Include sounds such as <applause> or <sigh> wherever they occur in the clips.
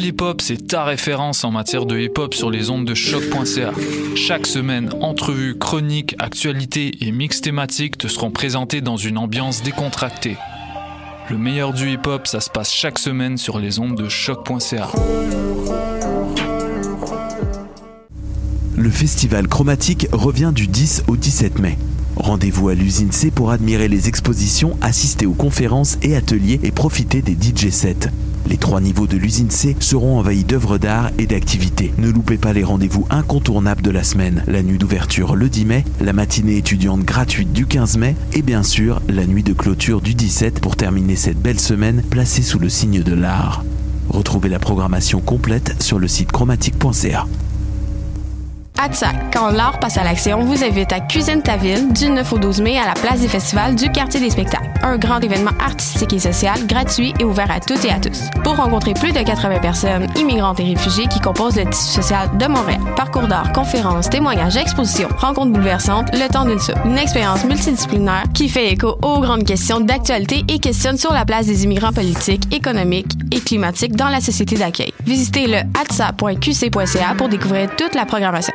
Pool Hip Hop, c'est ta référence en matière de hip hop sur les ondes de choc.ca. Chaque semaine, entrevues, chroniques, actualités et mix thématiques te seront présentés dans une ambiance décontractée. Le meilleur du hip hop, ça se passe chaque semaine sur les ondes de choc.ca. Le festival chromatique revient du 10 au 17 mai. Rendez-vous à l'usine C pour admirer les expositions, assister aux conférences et ateliers et profiter des DJ sets. Les trois niveaux de l'usine C seront envahis d'œuvres d'art et d'activités. Ne loupez pas les rendez-vous incontournables de la semaine. La nuit d'ouverture le 10 mai, la matinée étudiante gratuite du 15 mai et bien sûr la nuit de clôture du 17 pour terminer cette belle semaine placée sous le signe de l'art. Retrouvez la programmation complète sur le site chromatique.ca. ATSAC, quand l'art passe à l'action, vous invite à Cuisine ta ville du 9 au 12 mai à la place des festivals du quartier des spectacles. Un grand événement artistique et social, gratuit et ouvert à toutes et à tous. Pour rencontrer plus de 80 personnes, immigrantes et réfugiés qui composent le tissu social de Montréal. Parcours d'art, conférences, témoignages, expositions, rencontres bouleversantes, le temps d'une soupe. Une expérience multidisciplinaire qui fait écho aux grandes questions d'actualité et questionne sur la place des immigrants politiques, économiques et climatiques dans la société d'accueil. Visitez le atsa.qc.ca pour découvrir toute la programmation.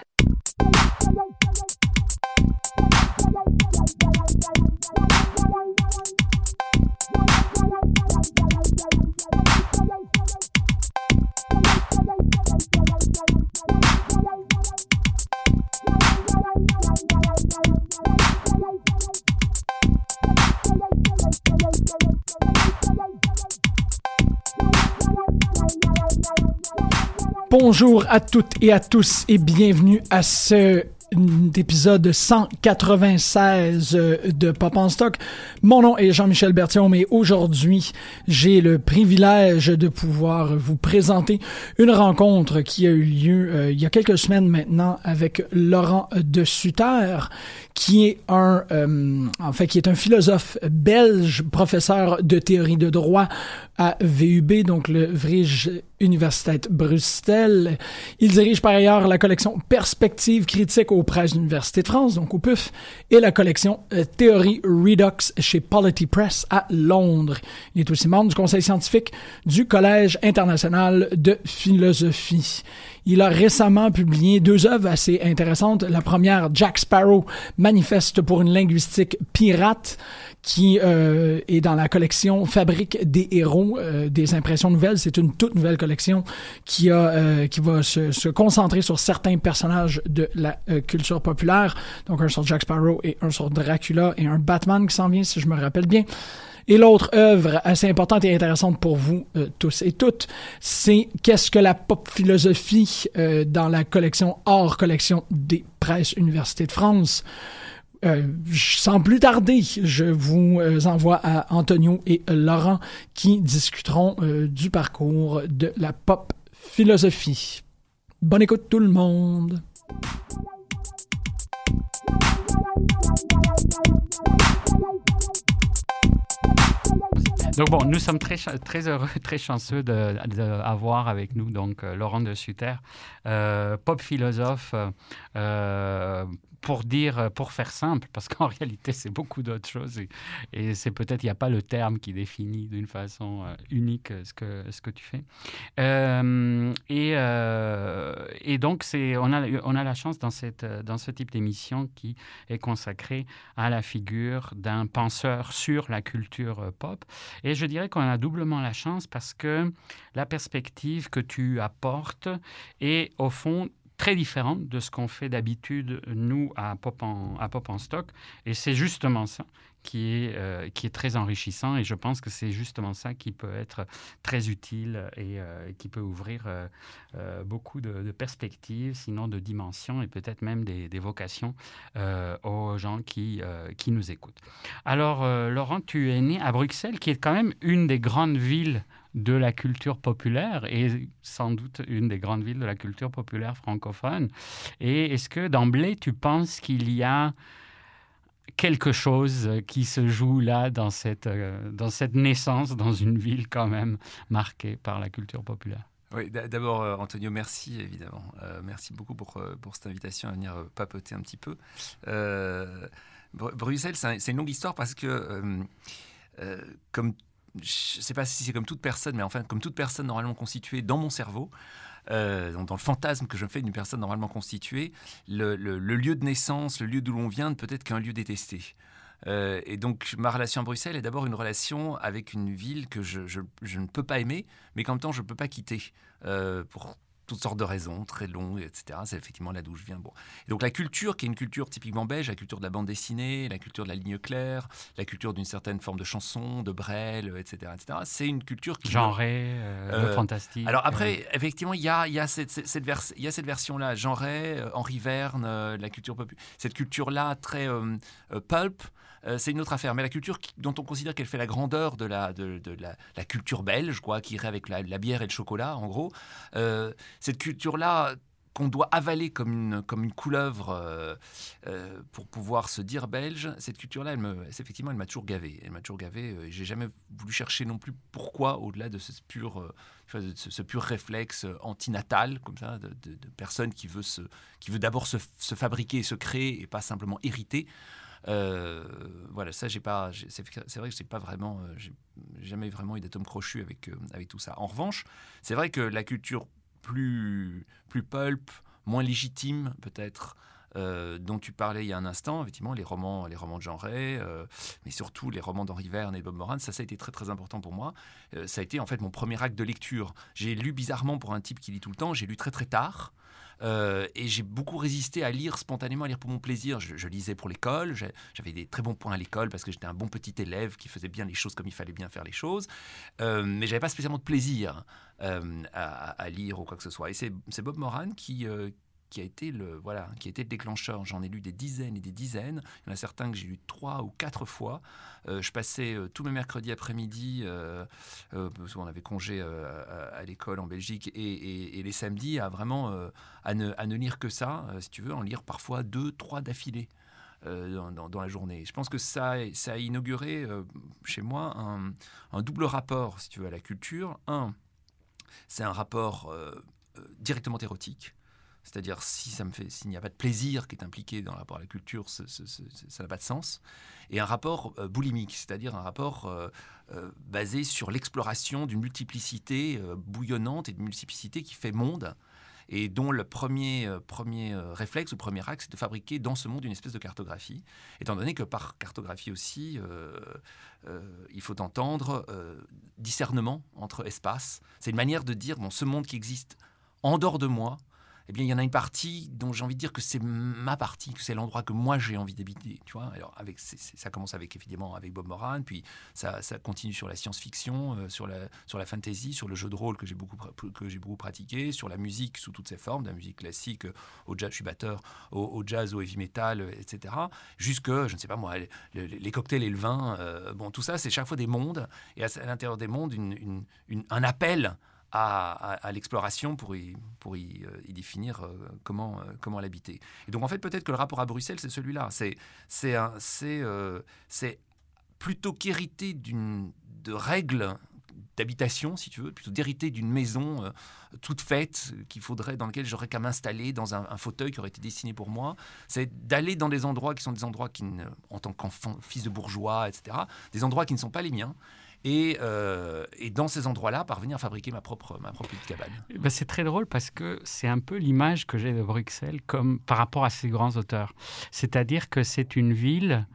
Bonjour à toutes et à tous et bienvenue à ce épisode 196 de Pop en Stock. Mon nom est Jean-Michel Bertillon, mais aujourd'hui, j'ai le privilège de pouvoir vous présenter une rencontre qui a eu lieu euh, il y a quelques semaines maintenant avec Laurent de Sutter, qui est un, euh, en fait, qui est un philosophe belge, professeur de théorie de droit à VUB, donc le Vrije Bruxelles. Il dirige par ailleurs la collection Perspective critique aux presses de de France, donc au PUF, et la collection euh, Théorie Redux chez Polity Press à Londres. Il est aussi membre du conseil scientifique du Collège international de philosophie. Il a récemment publié deux œuvres assez intéressantes. La première, Jack Sparrow, Manifeste pour une linguistique pirate, qui euh, est dans la collection Fabrique des héros euh, des impressions nouvelles. C'est une toute nouvelle collection qui a euh, qui va se, se, concentrer sur certains personnages de la culture populaire. Donc un sur Jack Sparrow et un sur Dracula et un Batman qui s'en vient si je me rappelle bien. Et l'autre œuvre assez importante et intéressante pour vous euh, tous et toutes, c'est Qu'est-ce que la pop philosophie euh, dans la collection hors collection des presses Université de France? Euh, sans plus tarder, je vous envoie à Antonio et Laurent qui discuteront du parcours de la pop philosophie. Bonne écoute tout le monde. Donc bon, nous sommes très, très heureux, <laughs> très chanceux d'avoir avec nous donc euh, Laurent de Sutter, euh, pop philosophe, euh, pour dire, pour faire simple, parce qu'en <laughs> réalité, c'est beaucoup d'autres choses et, c'est peut-être, il n'y a pas le terme qui définit d'une façon euh, unique ce que, ce que tu fais. Euh, et, euh, et, donc, on, a, on a la chance dans, cette, dans ce type d'émission qui est consacrée à la figure d'un penseur sur la culture pop. Et je dirais qu'on a doublement la chance parce que la perspective que tu apportes est, au fond, très différente de ce qu'on fait d'habitude, nous, à Pop, en, Stock. Et c'est justement ça qui est, euh, qui est très enrichissant. Et je pense que c'est justement ça qui peut être très utile et euh, qui peut ouvrir euh, beaucoup de, perspectives, sinon de dimensions et peut-être même des, des vocations aux gens qui, qui nous écoutent. Alors, Laurent, tu es né à Bruxelles, qui est quand même une des grandes villes de la culture populaire et sans doute une des grandes villes de la culture populaire francophone. Et est-ce que d'emblée, tu penses qu'il y a quelque chose qui se joue là dans cette, euh, dans cette naissance dans une ville quand même marquée par la culture populaire? Oui, d'abord, euh, Antonio, merci évidemment. Euh, merci beaucoup pour, pour cette invitation à venir papoter un petit peu. Bruxelles, c'est une longue histoire parce que, comme je ne sais pas si c'est comme toute personne, mais enfin, comme toute personne normalement constituée dans mon cerveau, euh, dans, le fantasme que je fais d'une personne normalement constituée, le, lieu de naissance, le lieu d'où l'on vient, ne peut être qu'un lieu détesté. Euh, et donc ma relation à Bruxelles est d'abord une relation avec une ville que je, ne peux pas aimer, mais qu'en même temps je ne peux pas quitter euh, toutes sortes de raisons, très longues, etc. C'est effectivement là d'où je viens. Bon. donc la culture, qui est une culture typiquement belge, la culture de la bande dessinée, la culture de la ligne claire, la culture d'une certaine forme de chanson, de Brel, etc., etc. C'est une culture qui... Genrée, euh, euh, fantastique. Alors après, effectivement, il y a, y a cette, cette, y a cette version-là, genrée, euh, Henri Verne, la culture populaire, cette culture-là très pulp, euh, c'est une autre affaire. Mais la culture dont on considère qu'elle fait la grandeur de la, culture belge, quoi, qui irait avec la, bière et le chocolat, en gros, euh, cette culture-là qu'on doit avaler comme une, couleuvre euh, pour pouvoir se dire belge, cette culture-là, elle me, effectivement, elle m'a toujours gavé. Elle m'a toujours gavé. J'ai jamais voulu chercher non plus pourquoi, au-delà de ce pur, réflexe antinatal, comme ça, de, de, personne qui veut, se, qui veut d'abord se, se, fabriquer et se créer et pas simplement hériter. Euh, voilà, ça, j'ai pas. C'est vrai que j'ai pas vraiment. Euh, j'ai jamais vraiment eu d'atome crochu avec, euh, avec tout ça. En revanche, c'est vrai que la culture plus, plus pulp, moins légitime, peut-être. dont tu parlais il y a un instant, effectivement, les romans, les romans de Jean Ray, mais surtout les romans d'Henri Verne et Bob Moran, ça, ça a été très très important pour moi. ça a été en fait mon premier acte de lecture. J'ai lu bizarrement pour un type qui lit tout le temps, j'ai lu très très tard. Euh, et j'ai beaucoup résisté à lire spontanément, à lire pour mon plaisir. Je, lisais pour l'école, j'avais des très bons points à l'école parce que j'étais un bon petit élève qui faisait bien les choses comme il fallait bien faire les choses. Euh, mais j'avais pas spécialement de plaisir euh, à, lire ou quoi que ce soit. Et c'est Bob Moran qui, euh, qui a été le voilà, qui a été le déclencheur. J'en ai lu des dizaines et des dizaines. Il y en a certains que j'ai lu trois ou quatre fois. Euh, je passais euh, tous mes mercredis après-midi, euh, parce qu'on avait congé à, l'école en Belgique, et, les samedis à vraiment à ne, à, ne, lire que ça, si tu veux, en lire parfois deux, trois d'affilée. Dans, la journée. Je pense que ça, ça a inauguré chez moi un, double rapport, si tu veux, à la culture. Un, c'est un rapport directement érotique. C'est-à-dire, si ça me fait, s'il n'y a pas de plaisir qui est impliqué dans le rapport à la culture, ça n'a pas de sens. Et un rapport euh, boulimique, c'est-à-dire un rapport euh, euh, basé sur l'exploration d'une multiplicité bouillonnante et d'une multiplicité qui fait monde et dont le premier, premier réflexe ou premier axe, c'est de fabriquer dans ce monde une espèce de cartographie, étant donné que par cartographie aussi, il faut entendre discernement entre espaces. C'est une manière de dire, bon, ce monde qui existe en dehors de moi, eh bien, il y en a une partie dont j'ai envie de dire que c'est ma partie, que c'est l'endroit que moi j'ai envie d'habiter. Tu vois, alors avec, ça commence avec évidemment avec Bob Moran, puis ça, continue sur la science-fiction, euh, sur la sur la fantasy, sur le jeu de rôle que j'ai beaucoup que j'ai beaucoup pratiqué, sur la musique sous toutes ses formes, de la musique classique euh, au jazz, je suis batteur, au, jazz, au heavy metal, euh, etc. Jusque, je ne sais pas moi, les, cocktails et le vin. bon, tout ça, c'est chaque fois des mondes, et à, l'intérieur des mondes, un appel à, l'exploration pour y, euh, définir euh, comment, euh, comment l'habiter. Et donc en fait peut-être que le rapport à Bruxelles c'est celui-là. C'est plutôt qu'hériter d'une de règles d'habitation, si tu veux, plutôt d'hériter d'une maison toute faite qu'il faudrait dans laquelle j'aurais qu'à m'installer dans un, fauteuil qui aurait été destiné pour moi. C'est d'aller dans des endroits qui sont des endroits qui, en tant qu'enfant, fils de bourgeois, etc., des endroits qui ne sont pas les miens euh, et, dans ces endroits-là, parvenir à fabriquer ma propre, petite cabane. Eh ben, c'est très drôle parce que c'est un peu l'image que j'ai de Bruxelles par rapport à ces grands auteurs. C'est-à-dire que c'est une ville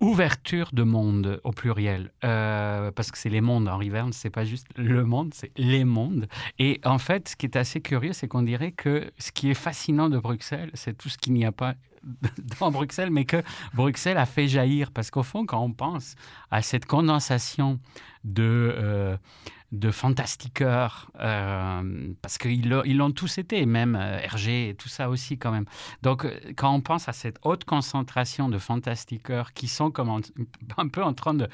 ouverture de monde au pluriel, euh, parce que c'est les mondes. Henri Verne, c'est pas juste le monde, c'est les mondes. Et en fait, ce qui est assez curieux, c'est qu'on dirait que ce qui est fascinant de Bruxelles, c'est tout ce qu'il n'y a pas <laughs> dans Bruxelles, mais que Bruxelles a fait jaillir. Parce qu'au fond, quand on pense à cette condensation de, euh, de fantastiqueurs, euh, parce qu'ils l'ont tous été, même euh, Hergé et tout ça aussi quand même. Donc euh, quand on pense à cette haute concentration de fantastiqueurs qui sont comme <laughs> un peu en train de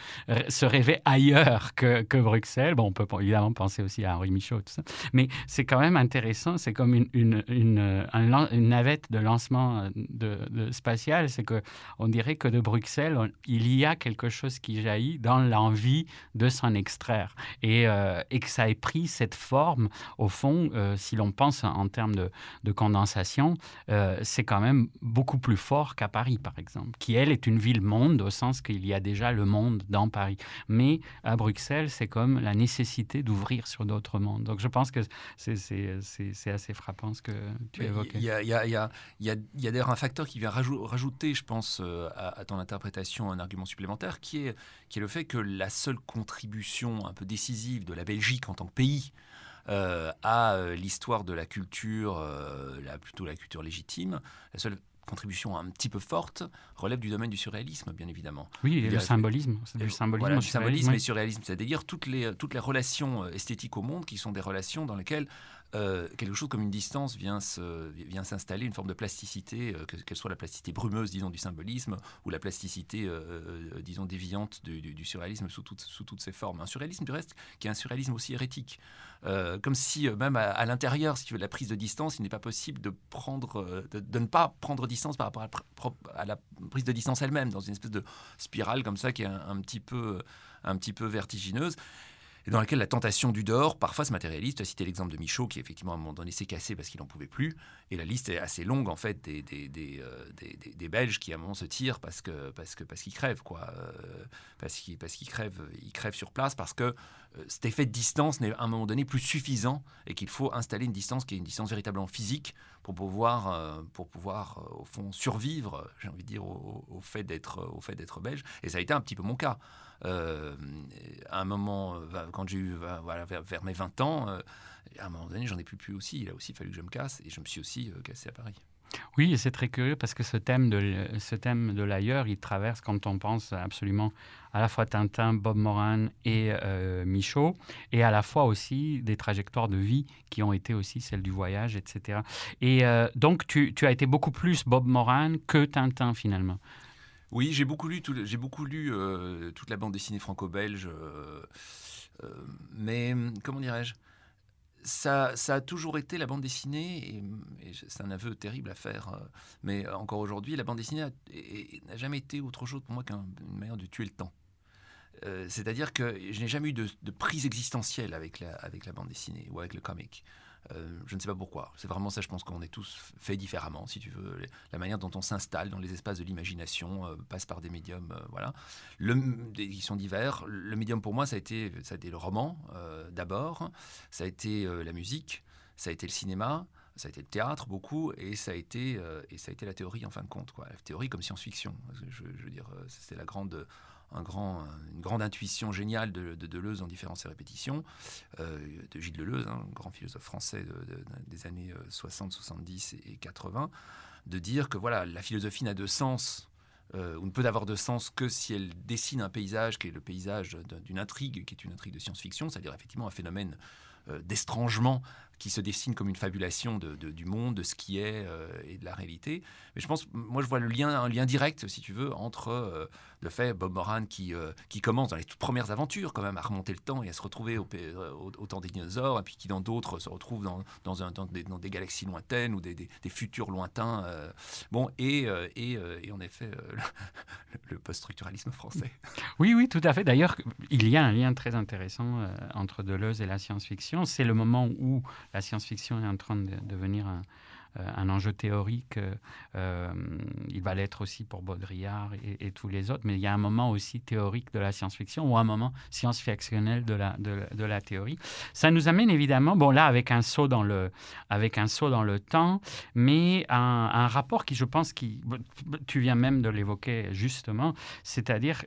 se rêver ailleurs que, que, Bruxelles, bon, on peut évidemment penser aussi à Henri Michaud, tout ça, mais c'est quand même intéressant, c'est comme une, une, une, une, navette de lancement de, spatial, c'est qu'on dirait que de Bruxelles, il y a quelque chose qui jaillit dans l'envie de s'en extraire. Et euh, et que ça ait pris cette forme, au fond, euh, si l'on pense en termes de, condensation, euh, c'est quand même beaucoup plus fort qu'à Paris, par exemple, qui, elle, est une ville-monde au sens qu'il y a déjà le monde dans Paris. Mais à Bruxelles, c'est comme la nécessité d'ouvrir sur d'autres mondes. Donc je pense que c'est assez frappant ce que tu évoquais. Il y a, y, a, y, a, y a, d'ailleurs un facteur qui vient rajouter, je pense, à, à ton interprétation un argument supplémentaire, qui est, qui est le fait que la seule contribution un peu décisive de la Belgique en tant que pays euh, à euh, l'histoire de la culture, euh, plutôt la culture légitime, la seule contribution un petit peu forte relève du domaine du surréalisme, bien évidemment. Oui, et le symbolisme. Du symbolisme, du symbolisme et surréalisme, c'est-à-dire toutes les, toutes les relations esthétiques au monde qui sont des relations dans lesquelles euh, quelque chose comme une distance vient, vient s'installer, une forme de plasticité, euh, qu'elle soit la plasticité brumeuse, disons, du symbolisme, ou la plasticité, euh, disons, déviante du, surréalisme sous, sous, toutes ses formes. Un surréalisme, du reste, qui est un surréalisme aussi hérétique. comme si, même à, l'intérieur, si tu veux, de la prise de distance, il n'est pas possible de, prendre, de, ne pas prendre distance par rapport à, la prise de distance elle-même, dans une espèce de spirale comme ça qui est un, petit, peu, un petit peu vertigineuse et dans laquelle la tentation du dehors parfois se matérialise. Tu as cité l'exemple de Michaud qui effectivement à un moment donné s'est cassé parce qu'il n'en pouvait plus. Et la liste est assez longue en fait des, des, des, euh, des, Belges qui à un moment se tirent parce que parce que parce qu'ils crèvent quoi, euh, parce qu'ils parce qu'ils crèvent ils crèvent sur place parce que euh, cet effet de distance n'est à un moment donné plus suffisant et qu'il faut installer une distance qui est une distance véritablement physique pour pouvoir pour pouvoir au fond survivre j'ai envie de dire au fait d'être belge et ça a été un petit peu mon cas. Euh, à un moment, euh, quand j'ai eu voilà, vers, mes 20 ans, euh, à un moment donné, j'en ai plus pu aussi. Il a aussi fallu que je me casse et je me suis aussi cassé à Paris. Oui, et c'est très curieux parce que ce thème de, ce thème de l'ailleurs, il traverse quand on pense absolument à la fois Tintin, Bob Moran et Michaud, et à la fois aussi des trajectoires de vie qui ont été aussi celles du voyage, etc. Et donc, tu, tu, as été beaucoup plus Bob Moran que Tintin finalement. Oui, j'ai beaucoup lu, j'ai beaucoup lu euh, toute la bande dessinée franco-belge, euh, euh, mais comment dirais-je? Ça, ça, a toujours été la bande dessinée, et, c'est un aveu terrible à faire, mais encore aujourd'hui, la bande dessinée n'a jamais été autre chose pour moi qu'une manière de tuer le temps. C'est-à-dire que je n'ai jamais eu de, prise existentielle avec la bande dessinée ou avec le comic. Euh, je ne sais pas pourquoi. C'est vraiment ça, je pense qu'on est tous faits différemment, si tu veux. La manière dont on s'installe dans les espaces de l'imagination euh, passe par des médiums, euh, voilà. Le, qui sont divers. Le médium pour moi, ça a été, ça a été le roman, d'abord. Ça a été la musique. Ça a été le cinéma. Ça a été le théâtre beaucoup. Et ça a été, et ça a été la théorie, en fin de compte. Quoi. La théorie comme science-fiction. Je, je, veux dire, c'est la grande grand, une grande intuition géniale de, Deleuze en différence et répétitions, euh, de Gilles Deleuze, un grand philosophe français des années 60, euh, 70 et 80, de dire que voilà, la philosophie n'a de sens euh, ou ne peut avoir de sens que si elle dessine un paysage qui est le paysage d'une intrigue, qui est une intrigue de science-fiction, c'est-à-dire effectivement un phénomène d'estrangement qui se dessine comme une fabulation du monde, de ce qui est et de la réalité. Mais je pense, moi je vois le lien, un lien direct, si tu veux, entre le fait Bob Moran qui, euh, qui commence dans les toutes premières aventures quand même à remonter le temps et à se retrouver au, euh, temps des dinosaures et puis qui dans d'autres se retrouve dans, dans, un, dans, des, dans des, galaxies lointaines ou des, futurs lointains. Euh, bon, et, et, et, en effet, <laughs> le, post-structuralisme français. <laughs> Oui, oui, tout à fait. D'ailleurs, il y a un lien très intéressant entre Deleuze et la science-fiction. C'est le moment où la science-fiction est en train de devenir un un enjeu théorique. il va l'être aussi pour Baudrillard et, tous les autres, mais il y a un moment aussi théorique de la science-fiction ou un moment science-fictionnel de la, de, la théorie. Ça nous amène évidemment, bon là avec un saut dans le, avec un saut dans le temps, mais un, rapport qui je pense qui, tu viens même de l'évoquer justement, c'est-à-dire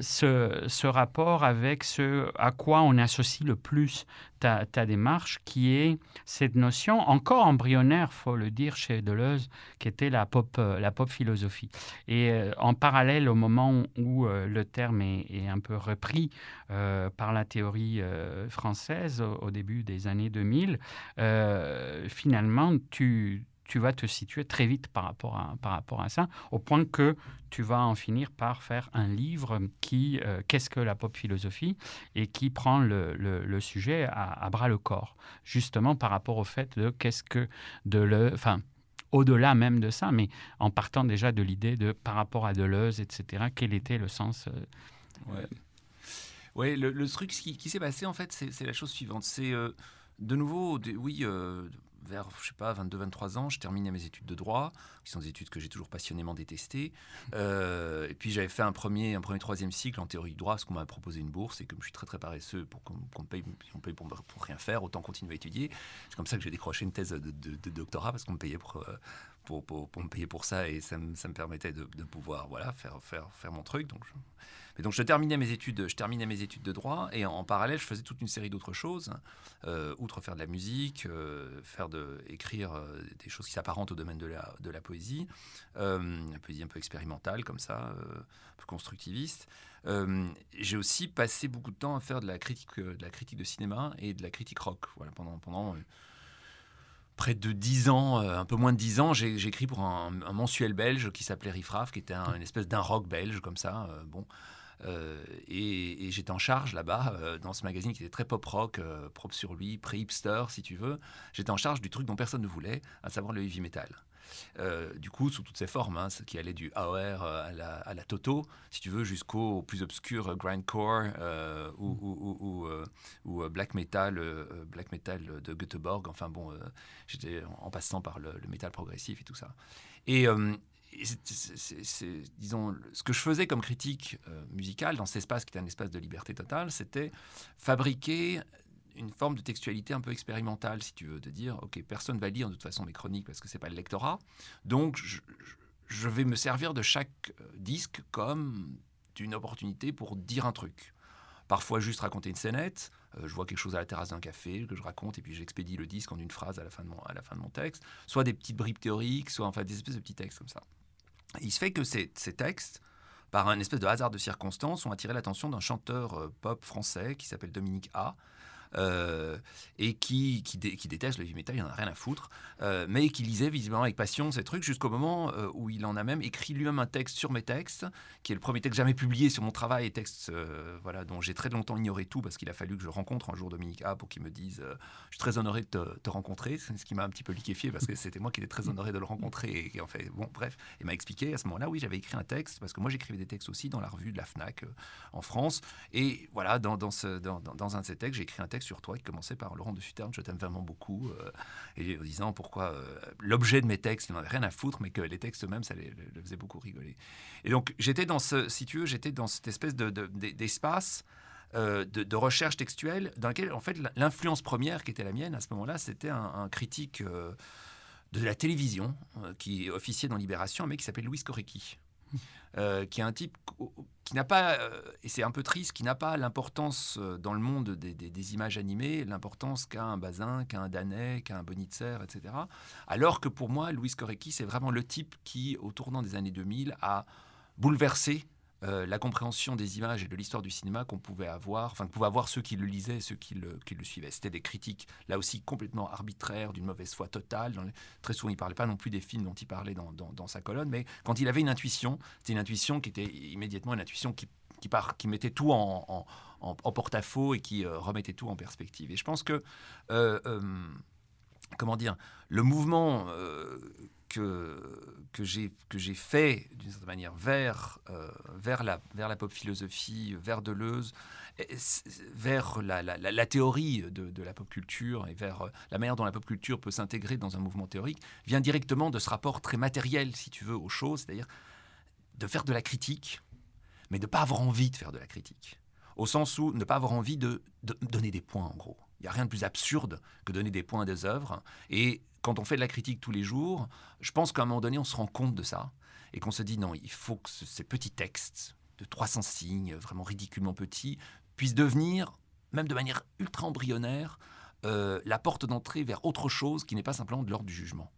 ce, ce rapport avec ce à quoi on associe le plus ta, démarche, qui est cette notion encore embryonnaire, faut le dire, chez Deleuze, qui était la pop, euh, la pop philosophie. Et euh, en parallèle, au moment où euh, le terme est, un peu repris par la théorie française au, début des années 2000, finalement, tu tu vas te situer très vite par rapport à, par rapport à ça, au point que tu vas en finir par faire un livre qui, euh, qu'est-ce que la pop philosophie, et qui prend le, le, sujet à, bras le corps, justement par rapport au fait de qu'est-ce que de le... Enfin, au-delà même de ça, mais en partant déjà de l'idée de par rapport à Deleuze, etc., quel était le sens euh, Ouais, ouais le, truc qui, qui s'est passé, en fait, c'est la chose suivante. C'est euh, de nouveau, oui, vers, je sais pas, 22-23 ans, je terminais mes études de droit, qui sont des études que j'ai toujours passionnément détestées. Euh, et puis j'avais fait un premier, un premier troisième cycle en théorie du droit, parce qu'on m'a proposé une bourse, et comme je suis très très paresseux pour qu'on me paye, on paye pour, rien faire, autant continuer à étudier. C'est comme ça que j'ai décroché une thèse de, doctorat, parce qu'on me payait pour, euh, pour, pour, me payer pour ça, et ça, ça me permettait de, pouvoir voilà, faire, faire, faire mon truc. Donc je, donc je terminais mes études, je terminais mes études de droit et en, parallèle je faisais toute une série d'autres choses, euh, outre faire de la musique, euh, faire de écrire euh, des choses qui s'apparentent au domaine de la, de la poésie, une poésie un peu expérimentale comme ça, un peu constructiviste. J'ai aussi passé beaucoup de temps à faire de la critique, de la critique de cinéma et de la critique rock. Voilà pendant pendant près de dix ans, un peu moins de dix ans, j'ai écrit pour un, mensuel belge qui s'appelait Riffraff, qui était une espèce d'un rock belge comme ça. bon, euh, et, j'étais en charge là-bas, euh, dans ce magazine qui était très pop-rock, euh, propre sur lui, pré-hipster si tu veux. J'étais en charge du truc dont personne ne voulait, à savoir le heavy metal. du coup, sous toutes ses formes, hein, ce qui allait du AOR à la, Toto, si tu veux, jusqu'au plus obscur grindcore ou, black metal, black metal de Göteborg. Enfin bon, j'étais en passant par le, le, métal progressif et tout ça. Et, c'est, disons, ce que je faisais comme critique euh, musicale dans cet espace qui était un espace de liberté totale, c'était fabriquer une forme de textualité un peu expérimentale, si tu veux, de dire, ok, personne va lire de toute façon mes chroniques parce que c'est pas le lectorat, donc je, vais me servir de chaque euh, disque comme d'une opportunité pour dire un truc. Parfois juste raconter une scénette, euh, je vois quelque chose à la terrasse d'un café que je raconte et puis j'expédie le disque en une phrase à la fin de mon, à la fin de mon texte, soit des petites bribes théoriques, soit enfin des espèces de petits textes comme ça. Il se fait que ces, textes, par un espèce de hasard de circonstances, ont attiré l'attention d'un chanteur euh, pop français qui s'appelle Dominique A, euh, et qui, qui, déteste le heavy metal, il n'en a rien à foutre, euh, mais qui lisait visiblement avec passion ces trucs jusqu'au moment euh, où il en a même écrit lui-même un texte sur mes textes, qui est le premier texte jamais publié sur mon travail, et texte voilà, dont j'ai très longtemps ignoré tout parce qu'il a fallu que je rencontre un jour Dominique A pour qu'il me dise Je suis très honoré de te, rencontrer, ce qui m'a un petit peu liquéfié parce que c'était moi qui étais très honoré de le rencontrer. Et, en fait, bon, bref, il m'a expliqué à ce moment-là, oui, j'avais écrit un texte parce que moi j'écrivais des textes aussi dans la revue de la Fnac en France. Et voilà, dans, dans, dans un de ces textes, j'ai écrit un texte sur toi, qui commençait par Laurent de Suterne, je t'aime vraiment beaucoup, euh, et en disant pourquoi euh, l'objet de mes textes, il n'en avait rien à foutre, mais que les textes eux-mêmes, ça les, le faisait beaucoup rigoler. Et donc, j'étais dans ce, si j'étais dans cette espèce d'espace. De, de, de, recherche textuelle dans lequel, en fait, l'influence première qui était la mienne à ce moment-là, c'était un, critique euh, de la télévision qui officiait dans Libération, un mec qui s'appelle Louis Korecki. Euh, qui est un type qui n'a pas, euh, et c'est un peu triste, qui n'a pas l'importance euh, dans le monde des, images animées, l'importance qu'a un Bazin, qu'a un Danet, qu'a un Bonitzer, etc. Alors que pour moi, Louis Korecki, c'est vraiment le type qui, au tournant des années 2000, a bouleversé euh, la compréhension des images et de l'histoire du cinéma qu'on pouvait avoir, enfin que pouvaient avoir ceux qui le lisaient ceux qui le, suivaient. C'était des critiques, là aussi, complètement arbitraires, d'une mauvaise foi totale. très souvent, il ne parlait pas non plus des films dont il parlait dans, dans, sa colonne, mais quand il avait une intuition, c'était une intuition qui était immédiatement une intuition qui, qui, mettait tout en, en, porte-à-faux et qui euh, remettait tout en perspective. Et je pense que, euh, comment dire, le mouvement que, que j'ai fait d'une certaine manière vers, euh, vers, la, vers la pop philosophie, vers Deleuze, vers la, la, théorie de, de, la pop culture et vers euh, la manière dont la pop culture peut s'intégrer dans un mouvement théorique, vient directement de ce rapport très matériel, si tu veux, aux choses, c'est-à-dire de faire de la critique, mais de ne pas avoir envie de faire de la critique. Au sens où ne pas avoir envie de donner des points, en gros. Il n'y a rien de plus absurde que donner des points à des œuvres. Et quand on fait de la critique tous les jours, je pense qu'à un moment donné, on se rend compte de ça. Et qu'on se dit, non, il faut que ces petits textes de 300 signes, vraiment ridiculement petits, puissent devenir, même de manière ultra embryonnaire, euh, la porte d'entrée vers autre chose qui n'est pas simplement de l'ordre du jugement.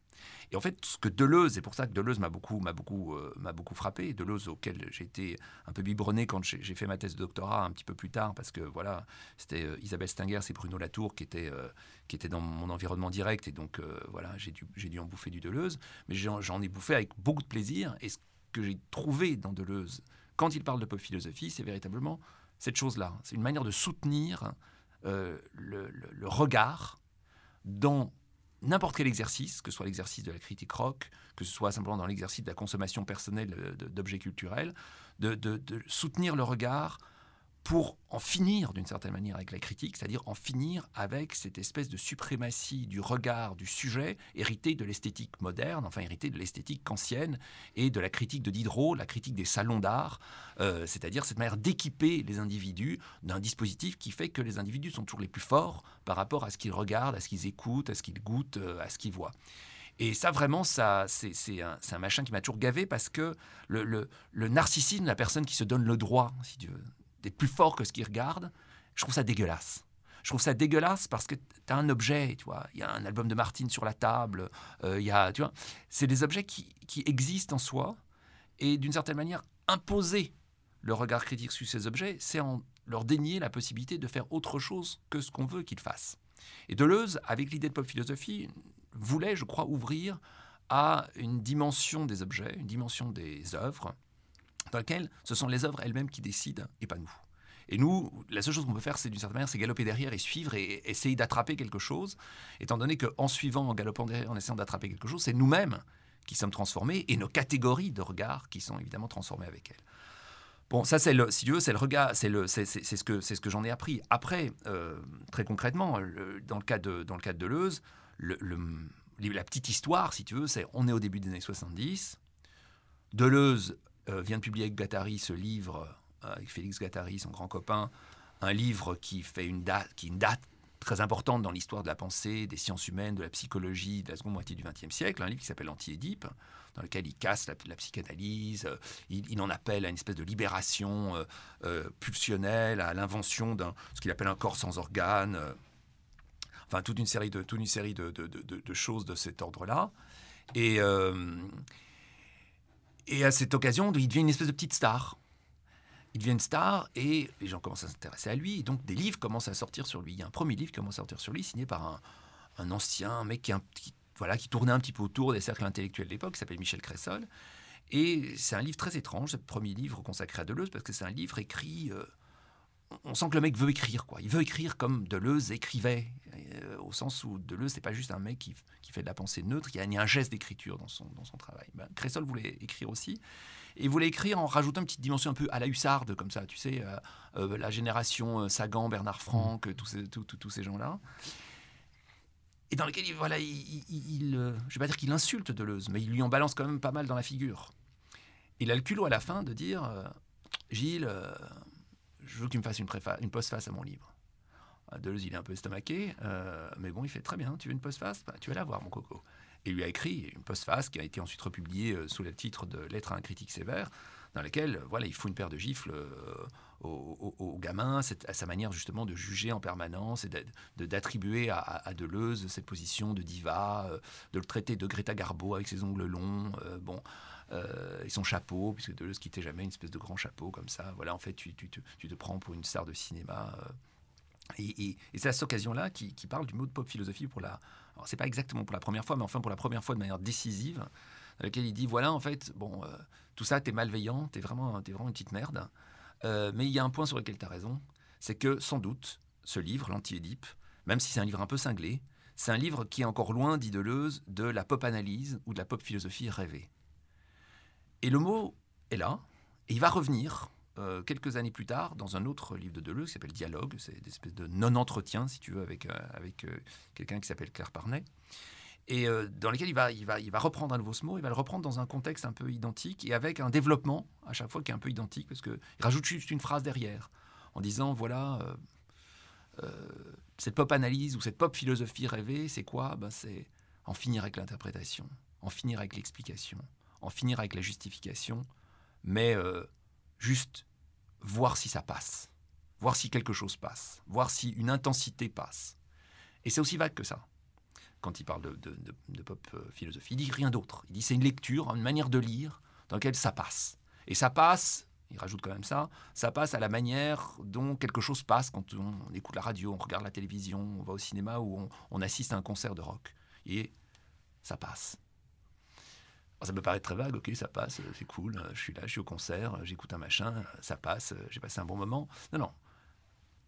Et en fait, ce que Deleuze, c'est pour ça que Deleuze m'a beaucoup, m'a beaucoup, euh, m'a beaucoup frappé, Deleuze auquel j'ai été un peu biberonné quand j'ai fait ma thèse de doctorat un petit peu plus tard, parce que voilà, c'était euh, Isabelle Stenger, c'est Bruno Latour qui était, euh, qui était dans mon environnement direct, et donc voilà, j'ai dû, j'ai dû en bouffer du Deleuze, mais j'en ai bouffé avec beaucoup de plaisir, et ce que j'ai trouvé dans Deleuze, quand il parle de pop philosophie, c'est véritablement cette chose-là, c'est une manière de soutenir le, le regard dans n'importe quel exercice, que ce soit l'exercice de la critique rock, que ce soit simplement dans l'exercice de la consommation personnelle d'objets culturels, de, soutenir le regard pour en finir d'une certaine manière avec la critique, c'est-à-dire en finir avec cette espèce de suprématie du regard du sujet hérité de l'esthétique moderne, enfin hérité de l'esthétique kantienne et de la critique de Diderot, la critique des salons d'art, euh, c'est-à-dire cette manière d'équiper les individus d'un dispositif qui fait que les individus sont toujours les plus forts par rapport à ce qu'ils regardent, à ce qu'ils écoutent, à ce qu'ils goûtent, euh, à ce qu'ils voient. Et ça, vraiment, ça, c'est un, un, machin qui m'a toujours gavé parce que le, le, le narcissisme, la personne qui se donne le droit, si tu veux, d'être plus fort que ce qu'ils regardent, je trouve ça dégueulasse. Je trouve ça dégueulasse parce que tu as un objet, tu vois, il y a un album de Martine sur la table, euh, il y a, tu vois, c'est des objets qui, qui, existent en soi et d'une certaine manière imposer le regard critique sur ces objets, c'est en leur dénier la possibilité de faire autre chose que ce qu'on veut qu'ils fassent. Et Deleuze, avec l'idée de pop philosophie, voulait, je crois, ouvrir à une dimension des objets, une dimension des œuvres, dans lequel ce sont les œuvres elles-mêmes qui décident et pas nous. Et nous, la seule chose qu'on peut faire, c'est d'une certaine manière, c'est galoper derrière et suivre et essayer d'attraper quelque chose, étant donné qu'en suivant, en galopant derrière, en essayant d'attraper quelque chose, c'est nous-mêmes qui sommes transformés et nos catégories de regard qui sont évidemment transformées avec elles. Bon, ça, c'est le, si tu veux, c'est le regard, c'est le, c'est, ce que, c'est ce que j'en ai appris. Après, euh, très concrètement, dans le cas de, dans le cas de Deleuze, le, la petite histoire, si tu veux, c'est on est au début des années 70. Deleuze vient de publier avec Gattari ce livre, euh, avec Félix Gattari, son grand copain, un livre qui fait une date, très importante dans l'histoire de la pensée, des sciences humaines, de la psychologie de la seconde moitié du XXe siècle, un livre qui s'appelle Anti-Édipe, dans lequel il casse la, psychanalyse, euh, il, en appelle à une espèce de libération pulsionnelle, à l'invention d'un ce qu'il appelle un corps sans organes, enfin toute une série de, toute une série de choses de cet ordre-là. Et, et à cette occasion, il devient une espèce de petite star. Il devient une star et les gens commencent à s'intéresser à lui. Et donc des livres commencent à sortir sur lui. Il y a un premier livre qui commence à sortir sur lui, signé par un, ancien mec qui, voilà, qui tournait un petit peu autour des cercles intellectuels de l'époque, qui s'appelle Michel Cressol. Et c'est un livre très étrange, ce premier livre consacré à Deleuze, parce que c'est un livre écrit... Euh, on sent que le mec veut écrire, quoi. Il veut écrire comme Deleuze écrivait, euh, au sens où Deleuze, c'est pas juste un mec qui, fait de la pensée neutre, il y a, un geste d'écriture dans son, dans son travail. Ben, Cressol voulait écrire aussi, et il voulait écrire en rajoutant une petite dimension un peu à la hussarde, comme ça, tu sais, euh, euh, la génération Sagan, Bernard Franck, mmh. tous ces, tous ces gens-là. Et dans lequel, voilà, il, il, je vais pas dire qu'il insulte Deleuze, mais il lui en balance quand même pas mal dans la figure. Il a le culot à la fin de dire, Gilles je veux que tu me fasses une, une postface à mon livre. Ah, Deleuze, il est un peu estomaqué, euh, mais bon, il fait très bien. Tu veux une postface bah, Tu vas la voir, mon coco. Et il lui a écrit une postface qui a été ensuite republiée euh, sous le titre de Lettre à un critique sévère, dans laquelle euh, voilà, il faut une paire de gifles au, gamin, à sa manière justement de juger en permanence et d'attribuer à, Deleuze cette position de diva, de le traiter de Greta Garbo avec ses ongles longs. bon. Euh, et son chapeau, puisque Deleuze quittait jamais une espèce de grand chapeau comme ça. Voilà, en fait, tu, tu, tu te prends pour une star de cinéma. Euh. Et, c'est à cette occasion-là qui, parle du mot de pop philosophie pour la. Alors, c'est pas exactement pour la première fois, mais enfin pour la première fois de manière décisive, dans laquelle il dit voilà, en fait, bon, euh, tout ça, t'es malveillant, t'es vraiment, es vraiment une petite merde. mais il y a un point sur lequel tu as raison, c'est que sans doute, ce livre, l'Anti-Édipe, même si c'est un livre un peu cinglé, c'est un livre qui est encore loin, dit Deleuze, de la pop analyse ou de la pop philosophie rêvée. Et le mot est là, et il va revenir euh, quelques années plus tard dans un autre livre de Deleuze qui s'appelle Dialogue, c'est des espèces de non-entretien, si tu veux, avec, euh, euh, quelqu'un qui s'appelle Claire Parnay, et dans lequel il va, reprendre un nouveau ce mot, il va le reprendre dans un contexte un peu identique et avec un développement à chaque fois qui est un peu identique, parce qu'il rajoute juste une phrase derrière, en disant, voilà, cette pop analyse ou cette pop philosophie rêvée, c'est quoi? Ben, C'est en finir avec l'interprétation, en finir avec l'explication, en finir avec la justification, mais juste voir si ça passe, voir si quelque chose passe, voir si une intensité passe. Et c'est aussi vague que ça. Quand il parle de, pop euh, philosophie, il dit rien d'autre. Il dit c'est une lecture, une manière de lire dans laquelle ça passe. Et ça passe, il rajoute quand même ça, ça passe à la manière dont quelque chose passe quand on, écoute la radio, on regarde la télévision, on va au cinéma ou on, on assiste à un concert de rock. Et ça passe ça peut paraître très vague, ok, ça passe, c'est cool, je suis là, je suis au concert, j'écoute un machin, ça passe, j'ai passé un bon moment. Non, non.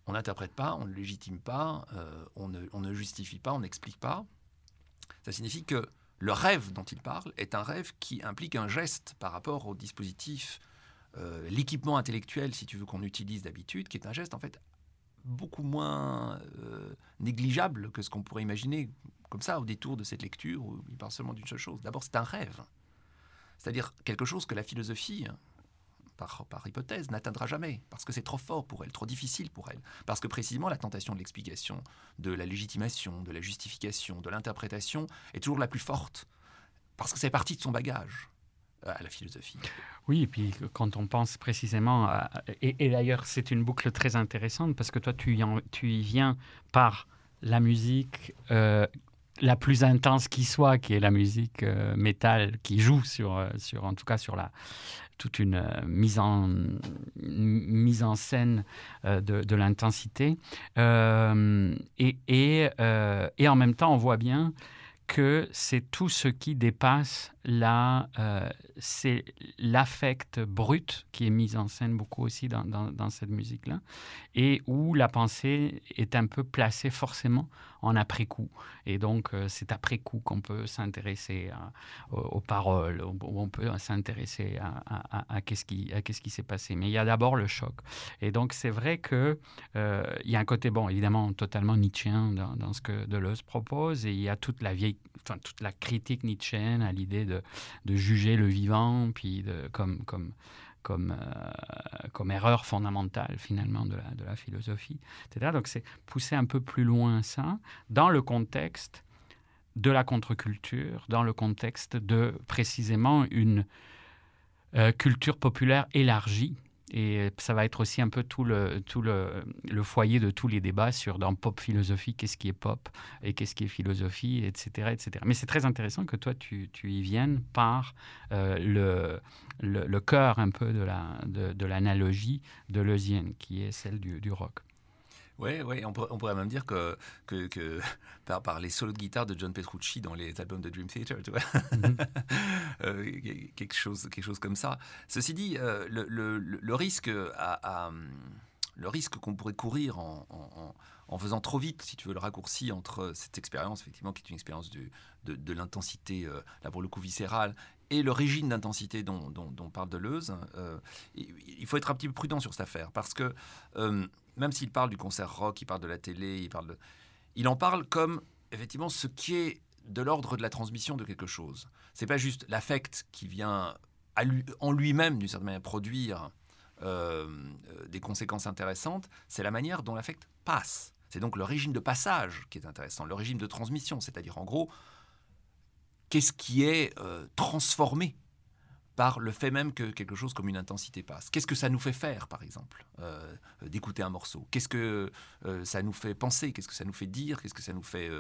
On n'interprète pas, on ne légitime pas, euh, on, ne, justifie pas, on n'explique pas. Ça signifie que le rêve dont il parle est un rêve qui implique un geste par rapport au dispositif, euh, l'équipement intellectuel, si tu veux, qu'on utilise d'habitude, qui est un geste en fait beaucoup moins euh, négligeable que ce qu'on pourrait imaginer comme ça au détour de cette lecture où il parle seulement d'une seule chose. D'abord, c'est un rêve. C'est-à-dire quelque chose que la philosophie, par, hypothèse, n'atteindra jamais, parce que c'est trop fort pour elle, trop difficile pour elle, parce que précisément la tentation de l'explication, de la légitimation, de la justification, de l'interprétation est toujours la plus forte, parce que c'est partie de son bagage euh, à la philosophie. Oui, et puis quand on pense précisément, et, d'ailleurs c'est une boucle très intéressante, parce que toi tu y, tu y viens par la musique, euh, la plus intense qui soit, qui est la musique euh, métal, qui joue sur, euh, sur, en tout cas sur la, toute une euh, mise, en, mise en scène de, de l'intensité. et, et, en même temps, on voit bien que c'est tout ce qui dépasse la, c'est l'affect brut qui est mis en scène beaucoup aussi dans, cette musique-là, et où la pensée est un peu placée forcément en après-coup. Et donc, euh, c'est après-coup qu'on peut s'intéresser aux, paroles, où on peut s'intéresser à, qu'est-ce qui, s'est passé. Mais il y a d'abord le choc. Et donc, c'est vrai qu'il euh, y a un côté, bon, évidemment, totalement nietzschéen dans, dans, ce que Deleuze propose, et il y a toute la vieille, toute la critique nietzschéenne à l'idée de, de, juger le vivant, puis de, comme, comme comme, euh, comme erreur fondamentale finalement de la, de la philosophie, etc. Donc c'est pousser un peu plus loin ça dans le contexte de la contre-culture, dans le contexte de précisément une euh, culture populaire élargie et ça va être aussi un peu tout le, tout le, foyer de tous les débats sur dans pop philosophie, qu'est-ce qui est pop et qu'est-ce qui est philosophie, etc. etc. Mais c'est très intéressant que toi, tu, tu y viennes par euh, le, le, cœur un peu de l'analogie la, de, de qui est celle du, du rock. Oui, ouais, on, pourrait même dire que, que, <laughs> par, par, les solos de guitare de John Petrucci dans les albums de Dream Theater, tu vois, mhm. <laughs> euh, quelque, chose, quelque chose comme ça. Ceci dit, euh, le, le, le, risque à, le risque qu'on pourrait courir en, en, en, faisant trop vite, si tu veux, le raccourci entre cette expérience, effectivement, qui est une expérience de, de l'intensité, euh, là pour le coup viscérale, et le régime d'intensité dont, dont, parle Deleuze, il faut être un petit peu prudent sur cette affaire, parce que même s'il parle du concert rock, il parle de la télé, il parle de... Il en parle comme, effectivement, ce qui est de l'ordre de la transmission de quelque chose. C'est pas juste l'affect qui vient en lui-même, d'une certaine manière, produire euh, euh, des conséquences intéressantes, c'est la manière dont l'affect passe. C'est donc le régime de passage qui est intéressant, le régime de transmission, c'est-à-dire en gros, qu'est-ce qui est euh, transformé par le fait même que quelque chose comme une intensité passe? Qu'est-ce que ça nous fait faire, par exemple, euh, d'écouter un morceau? Qu'est-ce que euh, ça nous fait penser? Qu'est-ce que ça nous fait dire? Qu'est-ce que ça nous fait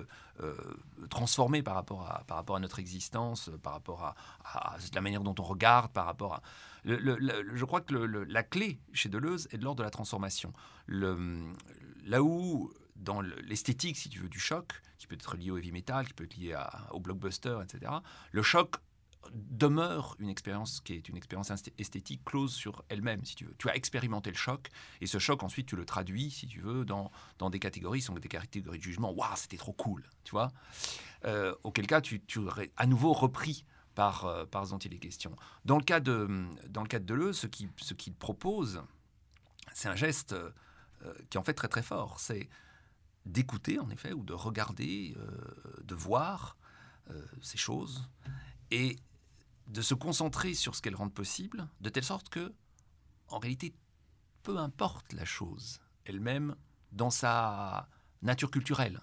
transformer par rapport, à, par rapport à notre existence, par rapport à, la manière dont on regarde, par rapport à... je crois que la clé chez Deleuze est de l'ordre de la transformation. là où dans l'esthétique, si tu veux, du choc, qui peut être lié au heavy metal, qui peut être lié au blockbuster, etc., le choc demeure une expérience qui est une expérience esthétique close sur elle-même, si tu veux. Tu as expérimenté le choc, et ce choc, ensuite, tu le traduis, si tu veux, dans, dans des catégories, sont des catégories de jugement. Waouh, c'était trop cool. tu vois. Euh, auquel cas, tu, tu à nouveau repris par, euh, par dont il est question. Dans le cas de, dans le cas de Deleuze, ce qu'il ce qu'il propose, c'est un geste euh, qui est en fait très très fort. C'est d'écouter, en effet, ou de regarder, euh, de voir euh, ces choses, et de se concentrer sur ce qu'elles rendent possible, de telle sorte que, en réalité, peu importe la chose elle-même dans sa nature culturelle.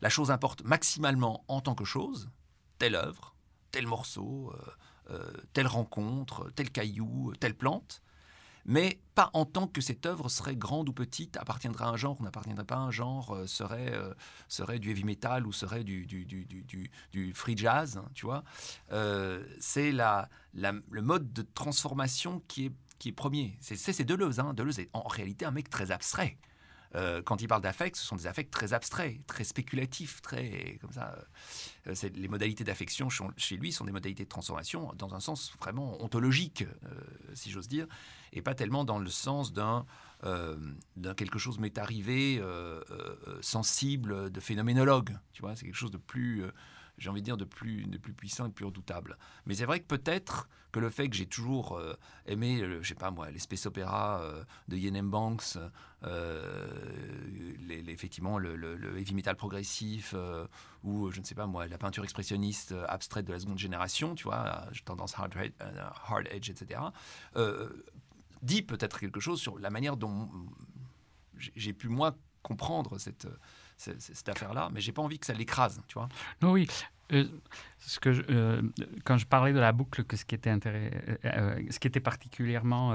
La chose importe maximalement en tant que chose, telle œuvre, tel morceau, euh, telle rencontre, tel caillou, telle plante, mais pas en tant que cette œuvre serait grande ou petite, appartiendrait à un genre ou n'appartiendrait pas à un genre, euh, serait, euh, serait du heavy metal ou serait du, du, du, du- du- free jazz, hein, tu vois. Euh, c'est la, la- le mode de transformation qui est, qui est premier. C'est c'est- c'est Deleuze. Hein. Deleuze est en réalité un mec très abstrait. Euh, quand il parle d'affect, ce sont des affects très abstraits, très spéculatifs, très comme ça. Euh, les modalités d'affection chez- lui sont des modalités de transformation dans un sens vraiment ontologique, euh, si j'ose dire, et pas tellement dans le sens d'un d'un quelque chose m'est arrivé sensible de phénoménologue. Tu vois, c'est quelque chose de plus, j'ai envie de dire, de plus, puissant et de plus redoutable. Mais c'est vrai que peut-être que le fait que j'ai toujours euh, aimé, euh, je sais pas moi, l'espèce opéra euh, de Yenem Banks, euh, effectivement le, heavy metal progressif, ou je ne sais pas moi, la peinture expressionniste abstraite de la seconde génération, tu vois, tendance hard, hard edge, etc., dit peut-être quelque chose sur la manière dont j'ai pu moi comprendre cette, cette, cette affaire-là, mais j'ai pas envie que ça l'écrase, tu vois. Non, oui. Euh, ce que euh, quand je parlais de la boucle, que ce qui était, euh, ce qui était particulièrement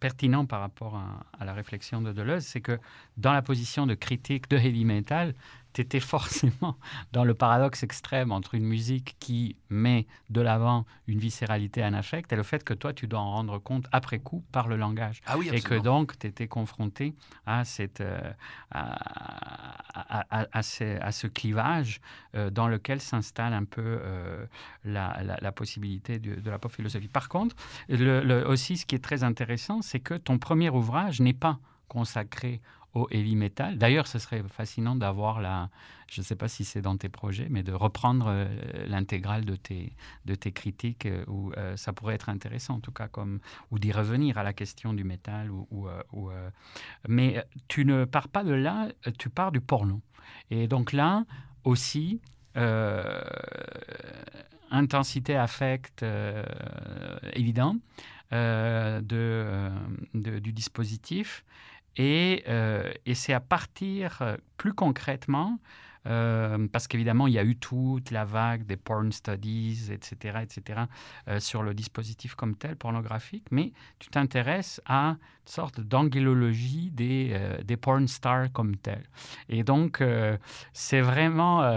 pertinent par rapport à, à la réflexion de Deleuze, c'est que dans la position de critique de heavy metal, tu étais forcément dans le paradoxe extrême entre une musique qui met de l'avant une viscéralité, un affect, et le fait que toi, tu dois en rendre compte après coup par le langage. Ah oui, Et que donc, tu étais confronté à, cette, euh, à, à- à- ce, à ce clivage euh, dans lequel s'installe un peu euh, la, la- la possibilité de, de la pop philosophie. Par contre, le- le- aussi, ce qui est très intéressant, c'est que ton premier ouvrage n'est pas consacré au heavy metal. D'ailleurs, ce serait fascinant d'avoir la, je ne sais pas si c'est dans tes projets, mais de reprendre euh, l'intégrale de tes, de tes critiques, euh, où euh, ça pourrait être intéressant en tout cas, comme, ou d'y revenir à la question du métal. Ou, ou, ou, mais tu ne pars pas de là, tu pars du porno. Et donc là aussi, intensité affect évident de, de- du dispositif. Et, euh, et c'est à partir, euh, plus concrètement, euh, parce qu'évidemment, il y a eu toute la vague des porn studies, etc., etc., sur le dispositif comme tel, pornographique, mais tu t'intéresses à une sorte d'anguillologie des, des porn stars comme tel. Et donc, c'est vraiment,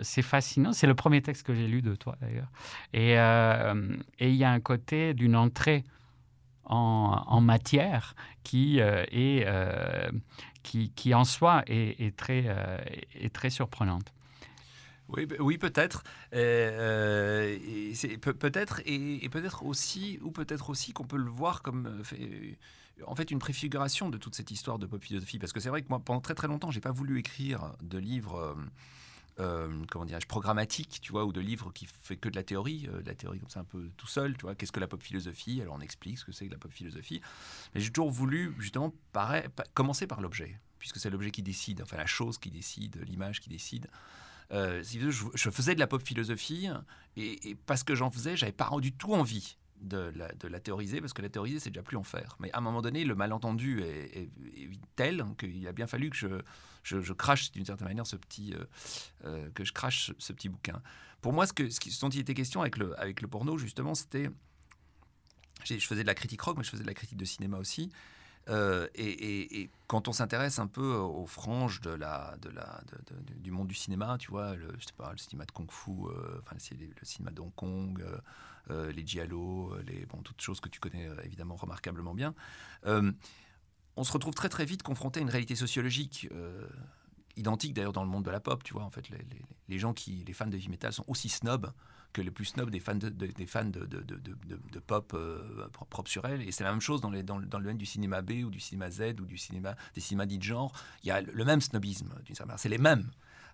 c'est fascinant. C'est le premier texte que j'ai lu de toi, d'ailleurs. Et et il y a un côté d'une entrée en, matière qui euh, est... euh, qui, en soi est, très, euh, est très surprenante. Oui, oui peut-être. Euh, peut-être et, peut-être aussi ou peut-être aussi qu'on peut le voir comme en fait une préfiguration de toute cette histoire de pop philosophie. Parce que c'est vrai que moi, pendant très très longtemps, j'ai pas voulu écrire de livres. Euh, comment dirais-je, programmatique, tu vois, ou de livres qui fait que de la théorie, euh, de la théorie comme ça un peu tout seul, tu vois, qu'est-ce que la pop philosophie? Alors on explique ce que c'est que la pop philosophie. Mais j'ai toujours voulu justement commencer par l'objet, puisque c'est l'objet qui décide, enfin la chose qui décide, l'image qui décide. Euh, je, faisais de la pop philosophie et, parce que j'en faisais, j'avais pas du tout envie de la, théoriser parce que la théoriser c'est déjà plus en faire. Mais à un moment donné, le malentendu est tel qu'il a bien fallu que je, je, crache d'une certaine manière ce petit euh, euh, que je crache ce, petit bouquin. Pour moi, ce, dont il était question avec le, avec le porno justement, c'était je faisais de la critique rock, mais je faisais de la critique de cinéma aussi. Euh, et, quand on s'intéresse un peu aux franges du monde du cinéma, tu vois, le, je sais pas, le cinéma de kung-fu, euh, enfin, le, le cinéma de Hong Kong, euh, les giallo, les, bon, toutes choses que tu connais évidemment remarquablement bien, on se retrouve très très vite confronté à une réalité sociologique. euh, identique d'ailleurs dans le monde de la pop, tu vois, en fait, les, gens qui, les fans de heavy metal sont aussi snobs que les plus snobs des fans de, de- des fans de, de, pop euh, pro- propre sur elle. Et c'est la même chose dans, dans, le- dans le domaine du cinéma B ou du cinéma Z ou du cinéma, des cinémas dits de genre. Il y a le même snobisme, d'une certaine manière. C'est les mêmes.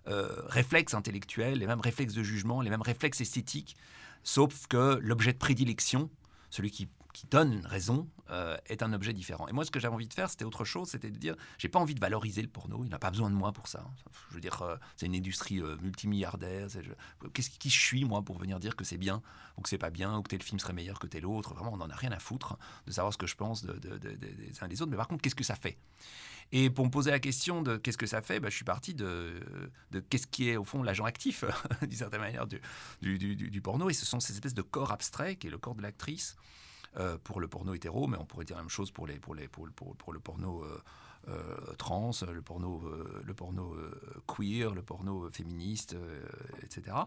euh, réflexes intellectuels, les mêmes réflexes de jugement, les mêmes réflexes esthétiques, sauf que l'objet de prédilection, celui qui, qui donne raison, euh, est un objet différent. Et moi, ce que j'avais envie de faire, c'était autre chose, c'était de dire, j'ai pas envie de valoriser le porno, il n'a pas besoin de moi pour ça. Je veux dire, euh, c'est une industrie euh, multimilliardaire. Qu'est-ce qui je suis, moi, pour venir dire que c'est bien ou que c'est pas bien, ou que tel film serait meilleur que tel autre? Vraiment, on n'en a rien à foutre de savoir ce que je pense de- de- de- de- des uns des autres. Mais par contre, qu'est-ce que ça fait? Et pour me poser la question de qu'est-ce que ça fait, bah, je suis parti de, qu'est-ce qui est au fond l'agent actif, <laughs> d'une certaine manière, du- du porno. Et ce sont ces espèces de corps abstraits, qui est le corps de l'actrice, euh, pour le porno hétéro, mais on pourrait dire la même chose pour, les, pour, les, pour, pour, pour le porno euh, euh, trans, le porno, le porno queer, le porno féministe, etc.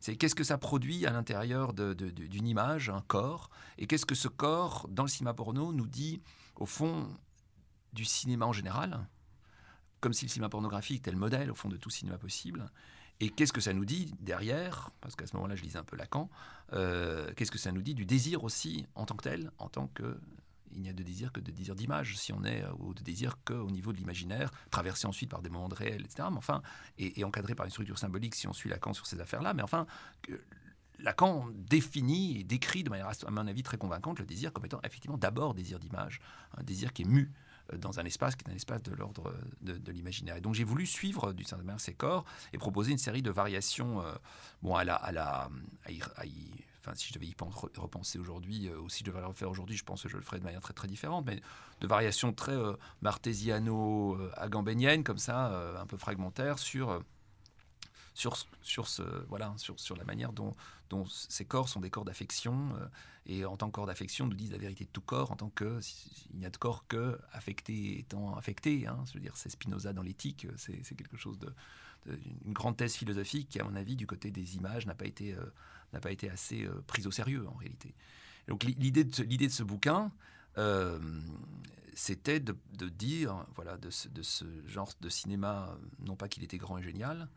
C'est qu'est-ce que ça produit à l'intérieur d'une image, un corps, et qu'est-ce que ce corps, dans le cinéma porno, nous dit, au fond, du cinéma en général, comme si le cinéma pornographique était le modèle, au fond, de tout cinéma possible. Et qu'est-ce que ça nous dit derrière Parce qu'à ce moment-là, je lisais un peu Lacan. euh, qu'est-ce que ça nous dit du désir aussi en tant que tel, en tant que il n'y a de désir que de désir d'image, si on est, euh, ou de désir qu'au niveau de l'imaginaire, traversé ensuite par des mondes réels, etc. Mais enfin, et, encadré par une structure symbolique, si on suit Lacan sur ces affaires-là. Mais enfin, Lacan définit et décrit de manière, à mon avis, très convaincante le désir comme étant effectivement d'abord désir d'image, un désir qui est mu dans un espace qui est un espace de l'ordre euh, de, l'imaginaire. Et donc j'ai voulu suivre certaine manière ces corps et proposer une série de variations, euh, bon, à la, à la, enfin si je devais y pen- re- repenser aujourd'hui, euh, ou si je devais le refaire aujourd'hui, je pense que je le ferais de manière très très différente, mais de variations très euh, martésiano-agambéniennes comme ça, euh, un peu fragmentaires sur euh, sur, sur, ce, voilà, sur, sur la manière dont, dont ces corps sont des corps d'affection. euh, et en tant que corps d'affection, nous disent la vérité de tout corps, en tant que il n'y a de corps que affecté étant affecté. hein. je veux dire, c'est Spinoza dans l'éthique, c'est quelque chose de, une grande thèse philosophique qui, à mon avis, du côté des images, n'a pas été, euh, n'a pas été assez euh, prise au sérieux en réalité. Donc l'i- l'idée de, ce- l'idée de ce bouquin, c'était de, de dire, voilà, de ce, de ce genre de cinéma, non pas qu'il était grand et génial,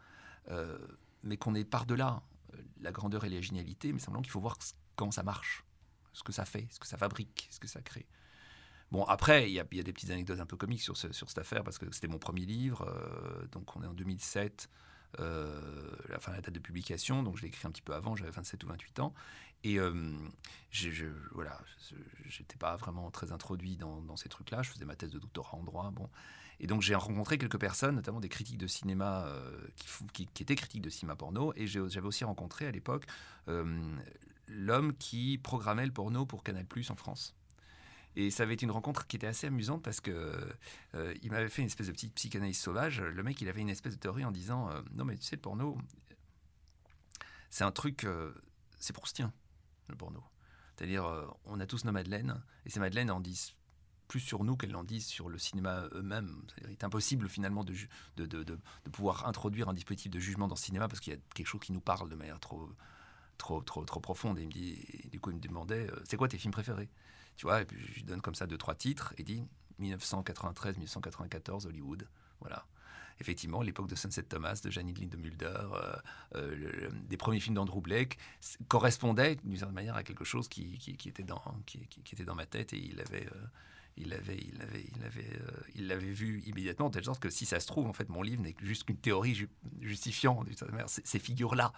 euh, mais qu'on est par-delà euh, la grandeur et la génialité, mais simplement qu'il faut voir comment ça marche, ce que ça fait, ce que ça fabrique, ce que ça crée. Bon, après, il y, a- des petites anecdotes un peu comiques sur, sur cette affaire, parce que c'était mon premier livre, euh, donc on est en 2007, euh, la, fin, la date de publication, donc je l'ai écrit un petit peu avant, j'avais 27 ou 28 ans, et j'ai- je, voilà, je- j'étais pas vraiment très introduit dans, dans ces trucs-là, je faisais ma thèse de doctorat en droit, bon, et donc j'ai rencontré quelques personnes, notamment des critiques de cinéma euh, qui, étaient critiques de cinéma porno, et j'avais aussi rencontré à l'époque euh, l'homme qui programmait le porno pour Canal+ en France. Et ça avait été une rencontre qui était assez amusante parce que euh, il m'avait fait une espèce de petite psychanalyse sauvage. Le mec, il avait une espèce de théorie en disant non mais tu sais le porno, c'est un truc, c'est proustien le porno. C'est-à-dire on a tous nos madeleines et ces madeleines en disent plus sur nous qu'elles en disent sur le cinéma eux-mêmes. Il est impossible finalement de, de, de, de- pouvoir introduire un dispositif de jugement dans le cinéma parce qu'il y a quelque chose qui nous parle de manière trop trop trop trop profonde. Et, il me dit, du coup il me demandait euh, c'est quoi tes films préférés? Tu vois et puis je donne comme ça deux trois titres et dit 1993 1994 Hollywood. Voilà. Effectivement l'époque de Sunset Thomas de Janine Lindemulder euh, euh, des premiers films d'Andrew Blake correspondaient d'une certaine manière à quelque chose qui, qui, était dans qui- qui était dans ma tête et il avait euh, il l'avait, il l'avait, il euh, il l'avait vu immédiatement, de telle sorte que si ça se trouve, en fait, mon livre n'est juste qu'une théorie ju- justifiant ces, figures-là,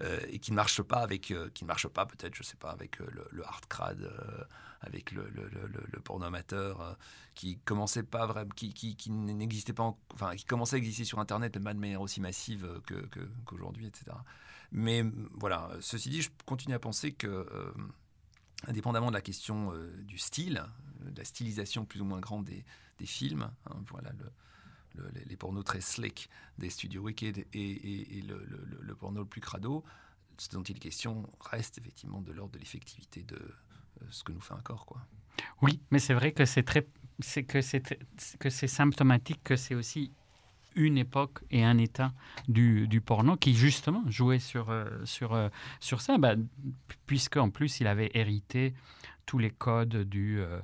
euh, et qui ne marchent pas avec, euh, qui ne marchent pas peut-être, je sais pas, avec euh, le, le hard crade, euh, avec le, le, le, le- le porno amateur, euh, qui commençait pas vraiment, qui, qui, n'existait pas, en- enfin, qui commençait à exister sur Internet, de manière aussi massive euh, que, qu'aujourd'hui, etc. Mais euh, voilà, ceci dit, je continue à penser que euh, indépendamment de la question euh, du style, euh, de la stylisation plus ou moins grande des, films, hein, voilà le, le- les, pornos très slick des studios Wicked et, le, porno le plus crado, ce dont il est question reste effectivement de l'ordre de l'effectivité de euh, ce que nous fait un corps. Quoi. Oui, mais c'est vrai que c'est très, c'est que c'est symptomatique que c'est aussi une époque et un état du, du porno qui justement jouait sur euh, sur euh, sur ça, bah, puisque en plus il avait hérité tous les codes du euh,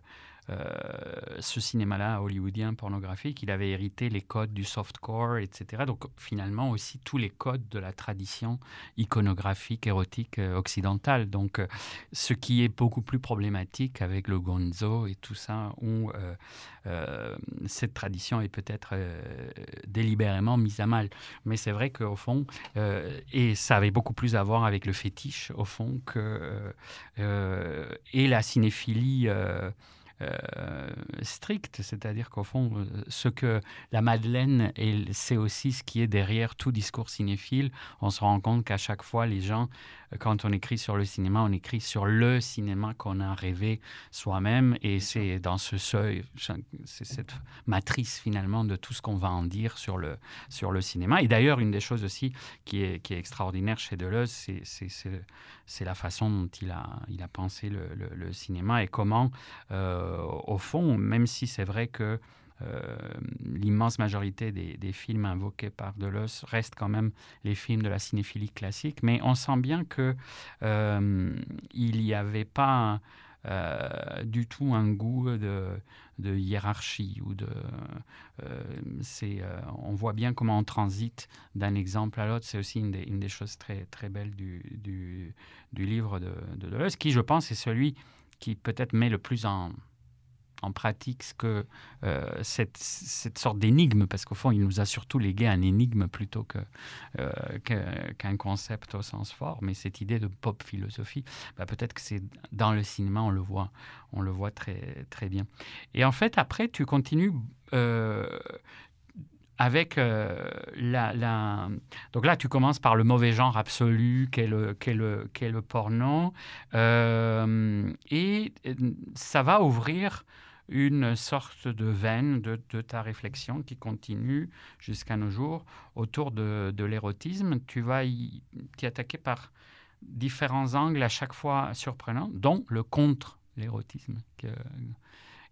ce cinéma-là hollywoodien pornographique, il avait hérité les codes du softcore, etc. Donc finalement aussi tous les codes de la tradition iconographique érotique occidentale. Donc ce qui est beaucoup plus problématique avec le gonzo et tout ça, où cette tradition est peut-être délibérément mise à mal. Mais c'est vrai qu'au fond, et ça avait beaucoup plus à voir avec le fétiche, au fond, que, et la cinéphilie euh, stricte, c'est-à-dire qu'au fond, euh, ce que la Madeleine, c'est aussi ce qui est derrière tout discours cinéphile. On se rend compte qu'à chaque fois, les gens, quand on écrit sur le cinéma, on écrit sur le cinéma qu'on a rêvé soi-même, et c'est dans ce seuil, c'est cette matrice finalement de tout ce qu'on va en dire sur le, sur le cinéma. Et d'ailleurs, une des choses aussi qui est, qui est extraordinaire chez Deleuze, c'est la façon dont il a, il a pensé le, le, cinéma et comment euh, au fond, même si c'est vrai que l'immense majorité des, films invoqués par Deleuze restent quand même les films de la cinéphilie classique, mais on sent bien que euh, il n'y avait pas du tout un goût de, hiérarchie ou de. on voit bien comment on transite d'un exemple à l'autre. C'est aussi une des, choses très très belles du, livre de Deleuze, qui je pense est celui qui peut-être met le plus en en pratique ce que euh, cette, cette, sorte d'énigme, parce qu'au fond, il nous a surtout légué un énigme plutôt euh, qu'un concept au sens fort, mais cette idée de pop philosophie, bah, peut-être que c'est dans le cinéma, on le voit, on le voit très, très bien. Et en fait, après, tu continues euh, avec la, Donc là, tu commences par le mauvais genre absolu qu'est le, le, le porno. et ça va ouvrir une sorte de veine de, ta réflexion qui continue jusqu'à nos jours autour de, l'érotisme. Tu vas y, attaquer par différents angles à chaque fois surprenants, dont le contre l'érotisme,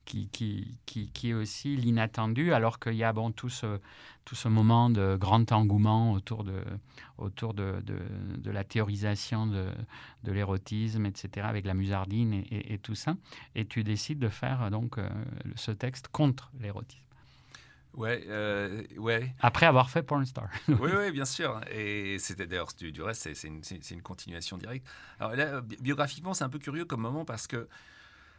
qui, qui, qui, est aussi l'inattendu, alors qu'il y a bon, tout, ce, tout ce moment de grand engouement autour de, autour de, de, la théorisation de, de l'érotisme, etc., avec la musardine et, et, tout ça. Et tu décides de faire donc euh, ce texte contre l'érotisme. Ouais, euh, ouais. Après avoir fait Pornstar. <laughs> oui, oui, bien sûr. Et c'était d'ailleurs, du, du, reste, c'est une, une, continuation directe. Alors là, biographiquement, c'est un peu curieux comme moment parce que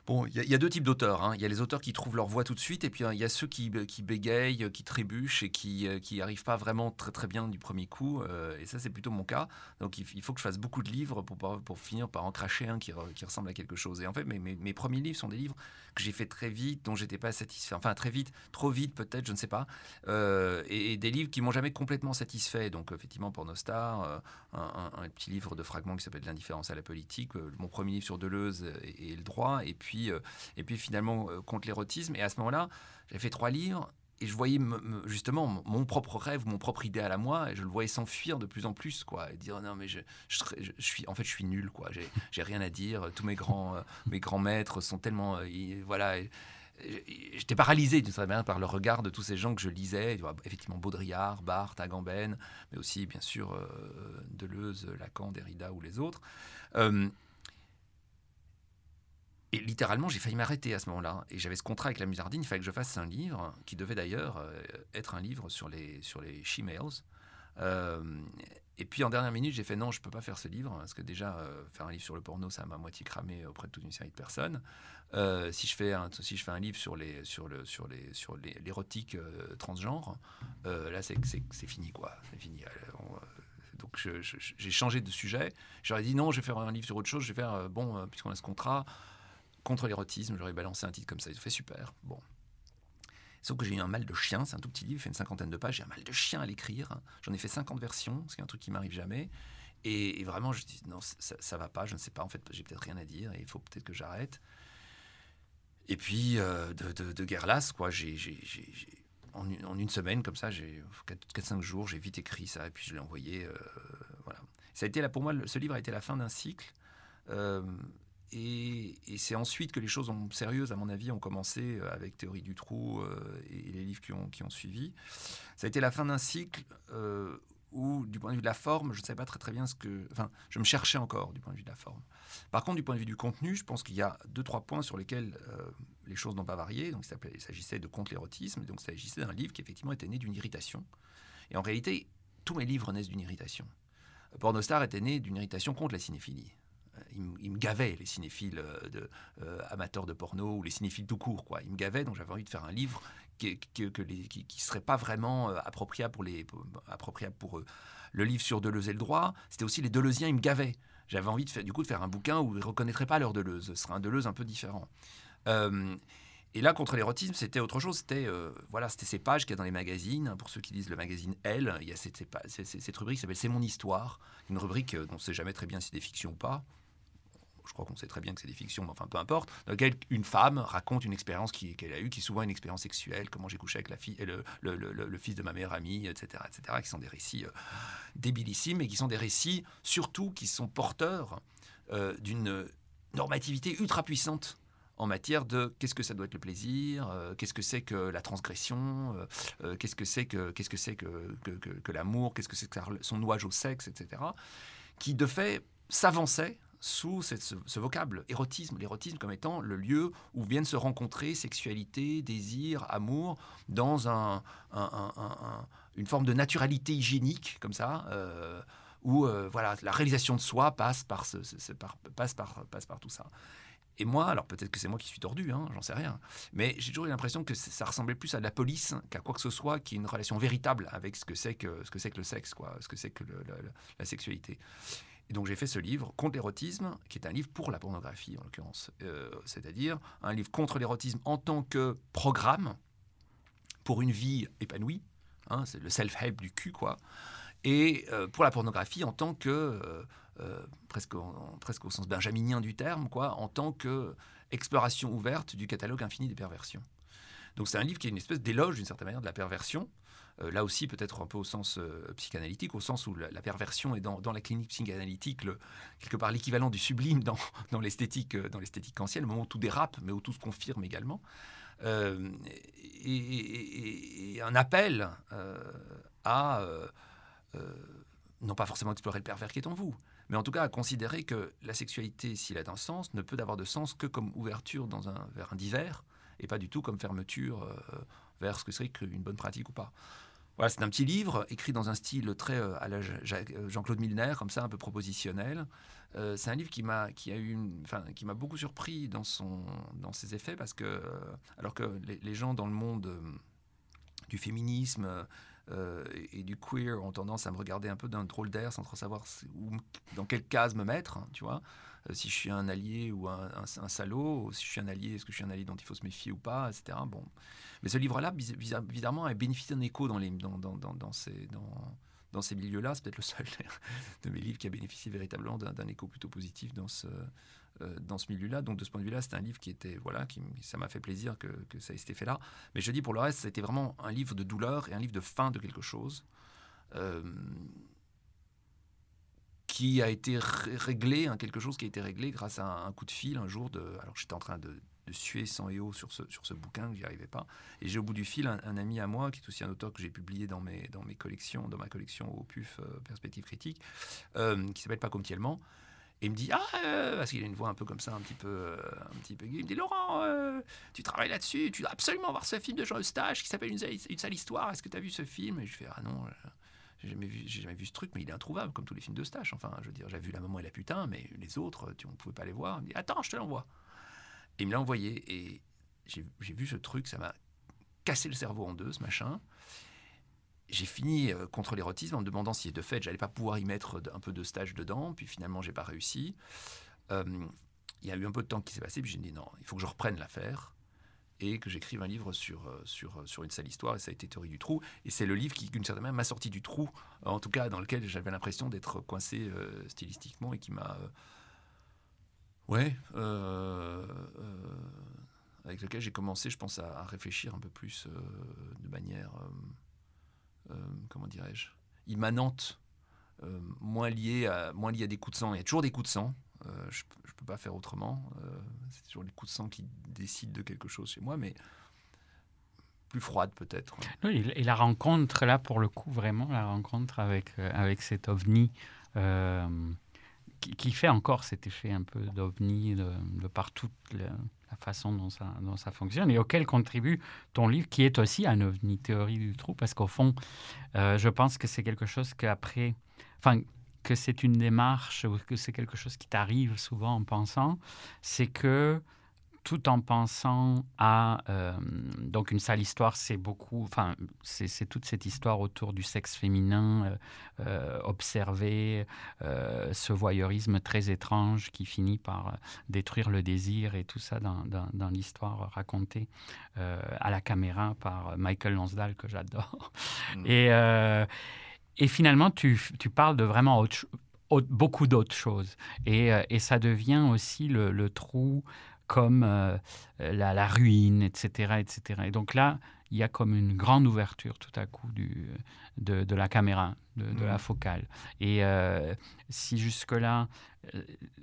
Bon, il y, a deux types d'auteurs. Hein. Il y a les auteurs qui trouvent leur voix tout de suite, et puis hein, il y a ceux qui, qui, bégayent, qui trébuchent et qui n'arrivent euh, pas vraiment très très bien du premier coup. Euh, et ça, c'est plutôt mon cas. Donc il, faut que je fasse beaucoup de livres pour, pour finir par en cracher un qui, ressemble à quelque chose. Et en fait, mes, mes, premiers livres sont des livres que j'ai fait très vite, dont j'étais pas satisfait. Enfin, très vite, trop vite peut-être, je ne sais pas. Euh, et, des livres qui m'ont jamais complètement satisfait. Donc effectivement, pour nos stars, un, un, petit livre de fragments qui s'appelle L'indifférence à la politique, mon premier livre sur Deleuze et, et le droit, et puis euh, et puis finalement euh, contre l'érotisme. Et à ce moment-là, j'avais fait trois livres et je voyais justement mon propre rêve, mon propre idéal à moi, et je le voyais s'enfuir de plus en plus, quoi, et dire non mais je, je, suis, en fait je suis nul, quoi, j'ai rien à dire, tous mes grands, euh, mes grands maîtres sont tellement, voilà, j'étais paralysé d'une certaine manière par le regard de tous ces gens que je lisais, effectivement Baudrillard, Barthes, Agamben, mais aussi bien sûr Deleuze, Lacan, Derrida ou les autres. Et littéralement, j'ai failli m'arrêter à ce moment-là. Et j'avais ce contrat avec la Musardine, il fallait que je fasse un livre qui devait d'ailleurs euh, être un livre sur les, sur les she-males. Euh, et puis en dernière minute, j'ai fait non, je ne peux pas faire ce livre, parce que déjà, euh, faire un livre sur le porno, ça m'a moitié cramé auprès de toute une série de personnes. si, je fais un, si je fais un livre sur les sur le sur les sur l'érotique transgenre, là c'est fini quoi, c'est fini. donc j'ai changé de sujet. J'aurais dit non, je vais faire un livre sur autre chose. Je vais faire bon, puisqu'on a ce contrat, contre l'érotisme, j'aurais balancé un titre comme ça, il fait super. Bon. Sauf que j'ai eu un mal de chien, c'est un tout petit livre, il fait une cinquantaine de pages, j'ai un mal de chien à l'écrire. J'en ai fait 50 versions, ce qui est un truc qui m'arrive jamais. Et, vraiment, je dis non, ça, ça, va pas, je ne sais pas, en fait, j'ai peut-être rien à dire et il faut peut-être que j'arrête. Et puis, euh, de, de, guerre lasse, quoi, j'ai, en, en, une semaine, comme ça, j'ai 4-5 jours, j'ai vite écrit ça et puis je l'ai envoyé. Euh, voilà. Ça a été là, pour moi, ce livre a été la fin d'un cycle. Euh, et, c'est ensuite que les choses ont, sérieuses, à mon avis, ont commencé euh, avec Théorie du trou euh, et les livres qui ont, qui ont, suivi. Ça a été la fin d'un cycle euh, où, du point de vue de la forme, je ne savais pas très très bien ce que... Enfin, je me cherchais encore du point de vue de la forme. Par contre, du point de vue du contenu, je pense qu'il y a deux, trois points sur lesquels les choses n'ont pas varié. Donc, il s'agissait de contre l'érotisme, donc il s'agissait d'un livre qui effectivement était né d'une irritation. Et en réalité, tous mes livres naissent d'une irritation. Pornostar était né d'une irritation contre la cinéphilie. Euh, il, me gavait, les cinéphiles euh, de, amateurs de porno ou les cinéphiles tout court. Quoi. Il me gavait, donc j'avais envie de faire un livre qui ne serait pas vraiment appropriable pour, eux. Le livre sur Deleuze et le droit, c'était aussi les Deleuziens, ils me gavaient. J'avais envie de faire, du coup de faire un bouquin où ils ne reconnaîtraient pas leur Deleuze. Ce serait un Deleuze un peu différent. Euh, et là, contre l'érotisme, c'était autre chose. C'était euh, voilà, ces pages qu'il y a dans les magazines. Pour ceux qui lisent le magazine Elle, il y a cette, cette rubrique qui s'appelle C'est mon histoire, une rubrique euh, dont on ne sait jamais très bien si c'est des fictions ou pas je crois qu'on sait très bien que c'est des fictions, mais enfin peu importe, dans lequel une femme raconte une expérience qu'elle a eue, qui est souvent une expérience sexuelle, comment j'ai couché avec la fille, le, fils de ma meilleure amie, etc., etc., qui sont des récits euh, débilissimes, et qui sont des récits surtout qui sont porteurs euh, d'une normativité ultra puissante en matière de qu'est-ce que ça doit être le plaisir, euh, qu'est-ce que c'est que la transgression, qu'est-ce que c'est que qu'est-ce que que, que, que l'amour, qu'est-ce que c'est que son nouage au sexe, etc. Qui de fait s'avançait sous ce, vocable, érotisme, l'érotisme comme étant le lieu où viennent se rencontrer sexualité, désir, amour, dans un, une forme de naturalité hygiénique, comme ça, euh, où euh, voilà, la réalisation de soi passe par, ce, par, passe par tout ça. Et moi, alors peut-être que c'est moi qui suis tordu, hein, j'en sais rien, mais j'ai toujours eu l'impression que ça ressemblait plus à la police qu'à quoi que ce soit qui ait une relation véritable avec ce que c'est que, ce que, que le sexe, ce que c'est que la sexualité. Et donc j'ai fait ce livre contre l'érotisme, qui est un livre pour la pornographie en l'occurrence, euh, c'est-à-dire un livre contre l'érotisme en tant que programme pour une vie épanouie, hein, c'est le self-help du cul quoi, et euh, pour la pornographie en tant que euh, presque, presque au sens benjaminien du terme quoi, en tant que exploration ouverte du catalogue infini des perversions. Donc c'est un livre qui est une espèce d'éloge d'une certaine manière de la perversion, là aussi peut-être un peu au sens euh, psychanalytique, au sens où la, perversion est dans, la clinique psychanalytique quelque part l'équivalent du sublime dans, <laughs> l'esthétique euh, dans l'esthétique kantienne, le moment où tout dérape, mais où tout se confirme également. Et, un appel à non pas forcément explorer le pervers qui est en vous, mais en tout cas à considérer que la sexualité, s'il a un sens, ne peut avoir de sens que comme ouverture dans un, vers un divers, et pas du tout comme fermeture vers ce que serait une bonne pratique ou pas. Voilà, c'est un petit livre écrit dans un style très euh, à la euh, Jean-Claude Milner, comme ça, un peu propositionnel. Euh, c'est un livre qui m'a qui a eu enfin, qui m'a beaucoup surpris dans son dans ses effets parce que alors que les, gens dans le monde du féminisme et du queer ont tendance à me regarder un peu d'un drôle d'air sans trop savoir dans quelle case me mettre, tu vois. Euh, si je suis un allié ou un, salaud, si je suis un allié, est-ce que je suis un allié dont il faut se méfier ou pas, etc. Bon. Mais ce livre-là, bizarrement, a bénéficié d'un écho dans, ces, milieux-là. C'est peut-être le seul <laughs> de mes livres qui a bénéficié véritablement d'un écho plutôt positif dans ce, euh, dans ce milieu-là. Donc de ce point de vue-là, c'est un livre qui était, voilà, qui, ça m'a fait plaisir que, que ça ait été fait là. Mais je dis pour le reste, c'était vraiment un livre de douleur et un livre de fin de quelque chose. Euh, qui a été réglé, hein, quelque chose qui a été réglé grâce à un, coup de fil un jour. Alors j'étais en train de, suer sans et eau sur ce, sur ce bouquin, que j'y arrivais pas. Et j'ai au bout du fil un, ami à moi, qui est aussi un auteur que j'ai publié dans mes, dans mes collections, dans ma collection au PUF euh, Perspective Critique, euh, qui s'appelle Pas comme Tiellement. Et il me dit ah euh, parce qu'il a une voix un peu comme ça un petit peu un petit peu il me dit Laurent tu travailles là-dessus tu dois absolument voir ce film de Jean Eustache qui s'appelle une, une, sale histoire est-ce que tu as vu ce film? Et je fais ah non j'ai jamais vu, jamais vu ce truc, mais il est introuvable, comme tous les films de Stache. Enfin, je veux dire, j'ai vu La Maman et la Putain, mais les autres, tu, on ne pouvait pas les voir. Il me dit, attends, je te l'envoie. Et il me l'a envoyé, et j'ai, vu ce truc, ça m'a cassé le cerveau en deux, ce machin. J'ai fini euh, contre l'érotisme en me demandant si de fait j'allais pas pouvoir y mettre un peu de stage dedans, puis finalement j'ai pas réussi. Euh, il y a eu un peu de temps qui s'est passé, puis j'ai dit non, il faut que je reprenne l'affaire et que j'écrive un livre sur, euh, sur, euh, sur une sale histoire, et ça a été Théorie du trou. Et c'est le livre qui, d'une certaine manière, m'a sorti du trou, en tout cas dans lequel j'avais l'impression d'être coincé euh, stylistiquement et qui m'a. ouais. avec lequel j'ai commencé, je pense, à, réfléchir un peu plus de manière. comment dirais-je Immanente. moins liée à, moins à des coups de sang. Il y a toujours des coups de sang, euh, je ne peux pas faire autrement. Euh, c'est toujours les coups de sang qui décident de quelque chose chez moi, mais plus froide peut-être. Et la rencontre, là, pour le coup, vraiment, la rencontre avec, euh, avec cet ovni, qui, fait encore cet effet un peu d'ovni de, de par toute la, façon dont ça, fonctionne, et auquel contribue ton livre, qui est aussi un ovni, théorie du trou, parce qu'au fond, je pense que c'est quelque chose qu'après, que c'est une démarche, ou que c'est quelque chose qui t'arrive souvent en pensant, c'est que tout en pensant à euh, donc une sale histoire, c'est beaucoup, enfin c'est toute cette histoire autour du sexe féminin euh, euh, observé, euh, ce voyeurisme très étrange qui finit par détruire le désir et tout ça dans, dans- dans l'histoire racontée à la caméra par Michael Lonsdale que j'adore. Mm. Et, et finalement, tu, tu parles de vraiment autre cho- autre- beaucoup d'autres choses. Et, euh, et ça devient aussi le, le trou comme euh, la, la ruine, etc., etc. Et donc là, il y a comme une grande ouverture tout à coup du, de, de la caméra, de, de la Mhm. focale. Et euh, si jusque-là,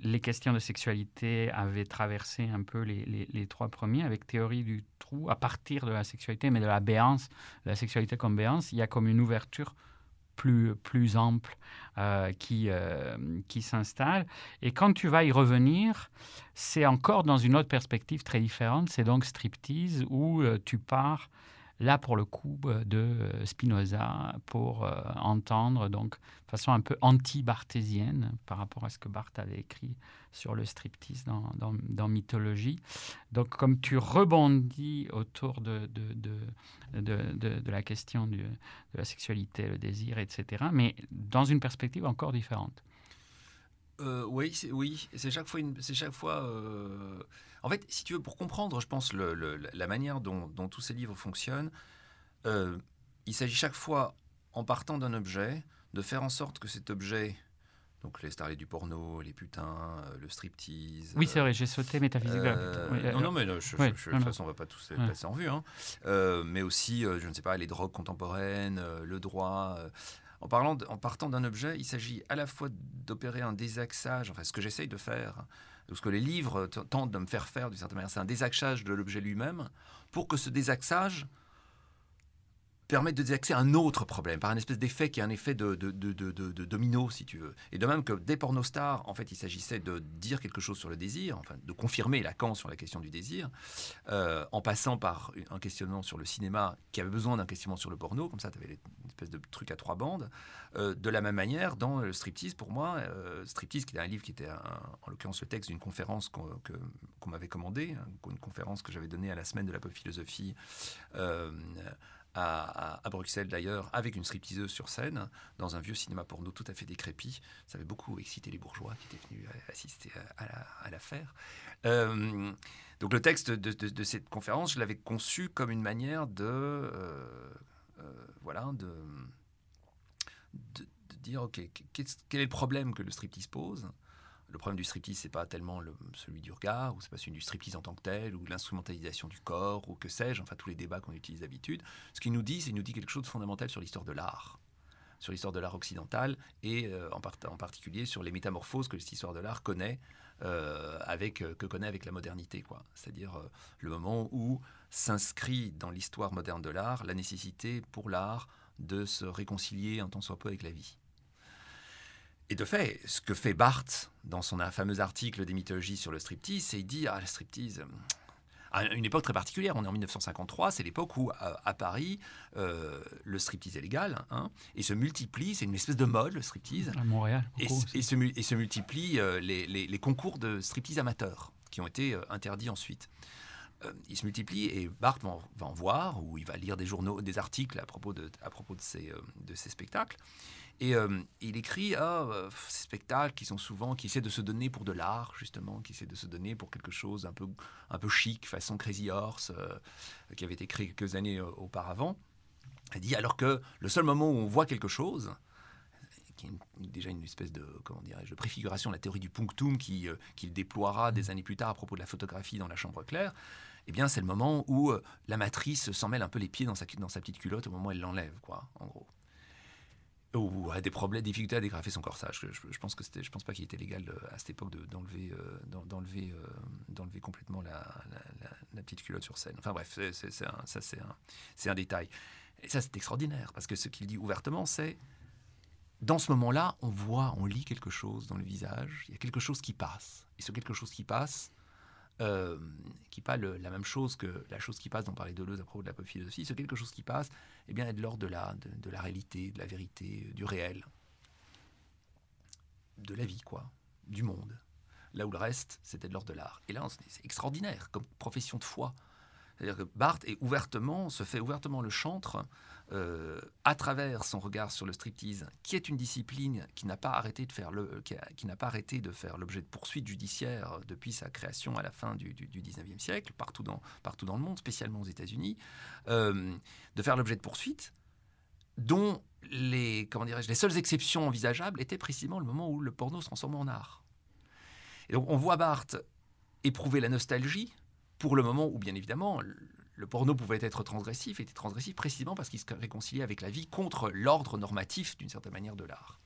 les questions de sexualité avaient traversé un peu les, les- les trois premiers, avec théorie du trou, à partir de la sexualité, mais de la béance, la sexualité comme béance, il y a comme une ouverture plus, plus ample euh, qui, euh, qui s'installe. Et quand tu vas y revenir, c'est encore dans une autre perspective très différente. C'est donc striptease où euh, tu pars là pour le coup de Spinoza pour entendre donc de façon un peu anti-barthésienne par rapport à ce que Barthes avait écrit sur le striptease dans, dans, dans Mythologie. Donc comme tu rebondis autour de, de, de, de, la question de la sexualité, le désir, etc., mais dans une perspective encore différente. Euh, oui, c'est, oui, c'est chaque fois une, c'est chaque fois. euh, En fait, si tu veux, pour comprendre, je pense le- la manière dont, dont tous ces livres fonctionnent, euh, il s'agit chaque fois, en partant d'un objet, de faire en sorte que cet objet, donc les starlets du porno, les putains, euh, le striptease. Oui, c'est euh, vrai, j'ai sauté métaphysique. euh. Oui, non, non, mais je- oui, je- non, de toute façon, on ne va pas tous les Ouais. passer en vue. hein. Euh, mais aussi, je ne sais pas, les drogues contemporaines, le droit. En, parlant de- en partant d'un objet, il s'agit à la fois d'opérer un désaxage, enfin ce que j'essaye de faire, ou ce que les livres tentent de me faire faire d'une certaine manière, c'est un désaxage de l'objet lui-même, pour que ce désaxage permette de désaxer un autre problème, par un espèce d'effet qui est un effet de, de- de- de- domino, si tu veux. Et de même que des pornostars, en fait, il s'agissait de dire quelque chose sur le désir, enfin, de confirmer Lacan sur la question du désir, euh, en passant par un questionnement sur le cinéma qui avait besoin d'un questionnement sur le porno, comme ça, tu avais une espèce de truc à trois bandes. Euh, de la même manière, dans le striptease, pour moi, euh, striptease, qui était un livre qui était, en l'occurrence, le texte d'une conférence qu'on m'avait commandée, hein, une conférence que j'avais donnée à la semaine de la pop philosophie. À, Bruxelles d'ailleurs, avec une stripteaseuse sur scène, dans un vieux cinéma porno tout à fait décrépit. Ça avait beaucoup excité les bourgeois qui étaient venus assister à, à la- à l'affaire. Euh, donc le texte de, cette conférence, je l'avais conçu comme une manière de, euh, euh, voilà, de, de, dire, ok, quel est le problème que le striptease pose? Le problème du striptease, c'est pas tellement le- celui du regard, ou c'est pas celui du striptease en tant que tel, ou l'instrumentalisation du corps, ou que sais-je, enfin tous les débats qu'on utilise d'habitude. Ce qu'il nous dit, c'est qu'il nous dit quelque chose de fondamental sur l'histoire de l'art, sur l'histoire de l'art occidental, et euh, en, part- en particulier sur les métamorphoses que cette histoire de l'art connaît, euh, avec, euh, que connaît avec la modernité, quoi. C'est-à-dire le moment où s'inscrit dans l'histoire moderne de l'art la nécessité pour l'art de se réconcilier un tant soit peu avec la vie. Et de fait, ce que fait Barthes dans son fameux article des mythologies sur le striptease, c'est il dit ah le striptease euh, à une époque très particulière, on est en 1953, c'est l'époque où à, à Paris euh, le striptease est légal hein, et se multiplie, c'est une espèce de mode le striptease À Montréal. et, se, et se multiplient euh, les, les- les concours de striptease amateurs qui ont été euh, interdits ensuite. Euh, ils se multiplient et Barthes va en, voir ou il va lire des journaux, des articles à propos de, à propos de, ces, euh, de ces spectacles. Et euh, il écrit ah, euh, ces spectacles qui sont souvent, qui essaient de se donner pour de l'art, justement, qui essaient de se donner pour quelque chose un peu, un peu chic, façon Crazy Horse, euh, qui avait été créé quelques années auparavant. Il dit alors que le seul moment où on voit quelque chose, qui est déjà une espèce de, comment dirais-je, de préfiguration de la théorie du punctum qui, qu'il déploiera des années plus tard à propos de la photographie dans la chambre claire, eh bien, c'est le moment où la matrice s'en mêle un peu les pieds dans sa, dans sa petite culotte au moment où elle l'enlève, quoi, en gros. Ou a des problèmes, difficultés à dégrafer son corsage. Je, je pense que c'était, je pense pas qu'il était légal euh, à cette époque de- d'enlever, euh, d'en- d'enlever, euh, d'enlever complètement la, petite culotte sur scène. Enfin bref, ça c'est un, c'est un détail. Et ça c'est extraordinaire parce que ce qu'il dit ouvertement, c'est dans ce moment-là, on voit, on lit quelque chose dans le visage. Il y a quelque chose qui passe. Et ce quelque chose qui passe, euh, qui n'est pas la même chose que la chose qui passe dont parlait Deleuze à propos de la philosophie, ce quelque chose qui passe, eh bien, est de l'ordre de la, de, de la réalité, de la vérité, du réel, de la vie, quoi, du monde. Là où le reste, c'était de l'ordre de l'art. Et là, c'est extraordinaire comme profession de foi. C'est-à-dire que Barthes est ouvertement, se fait ouvertement le chantre euh, à travers son regard sur le striptease, qui est une discipline qui n'a pas arrêté de faire le, qui, n'a pas arrêté de faire l'objet de poursuites judiciaires depuis sa création à la fin du, du, du 19e siècle, partout dans, partout dans le monde, spécialement aux États-Unis, euh, de faire l'objet de poursuites dont les, comment dirais-je, les seules exceptions envisageables étaient précisément le moment où le porno se transformait en art. Et donc on voit Barthes éprouver la nostalgie pour le moment où, bien évidemment, le- porno pouvait être transgressif, était transgressif précisément parce qu'il se réconciliait avec la vie contre l'ordre normatif, d'une certaine manière, de l'art.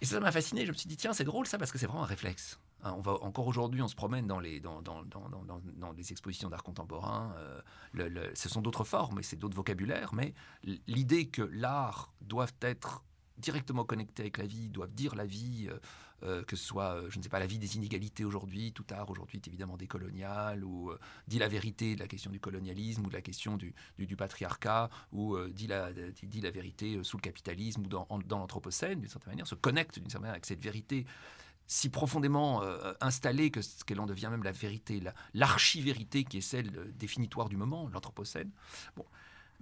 Et ça m'a fasciné, je me suis dit, tiens, c'est drôle ça, parce que c'est vraiment un réflexe. Hein, on va, encore aujourd'hui, on se promène dans les, dans, dans, dans, dans, les expositions d'art contemporain. euh, le- ce sont d'autres formes et c'est d'autres vocabulaires, mais l'idée que l'art doit être directement connecté avec la vie, doivent dire la vie, euh, euh, que ce soit, euh, je ne sais pas, la vie des inégalités aujourd'hui, tout art aujourd'hui est évidemment décolonial, ou dit la vérité de la question du colonialisme ou de la question du, du- patriarcat, ou dit, la, dit, dit la vérité sous le capitalisme ou dans, dans l'anthropocène, d'une certaine manière, se connecte d'une certaine manière avec cette vérité si profondément installée que ce- qu'elle en devient même la vérité, la- l'archi-vérité qui est celle définitoire du moment, l'anthropocène. Bon,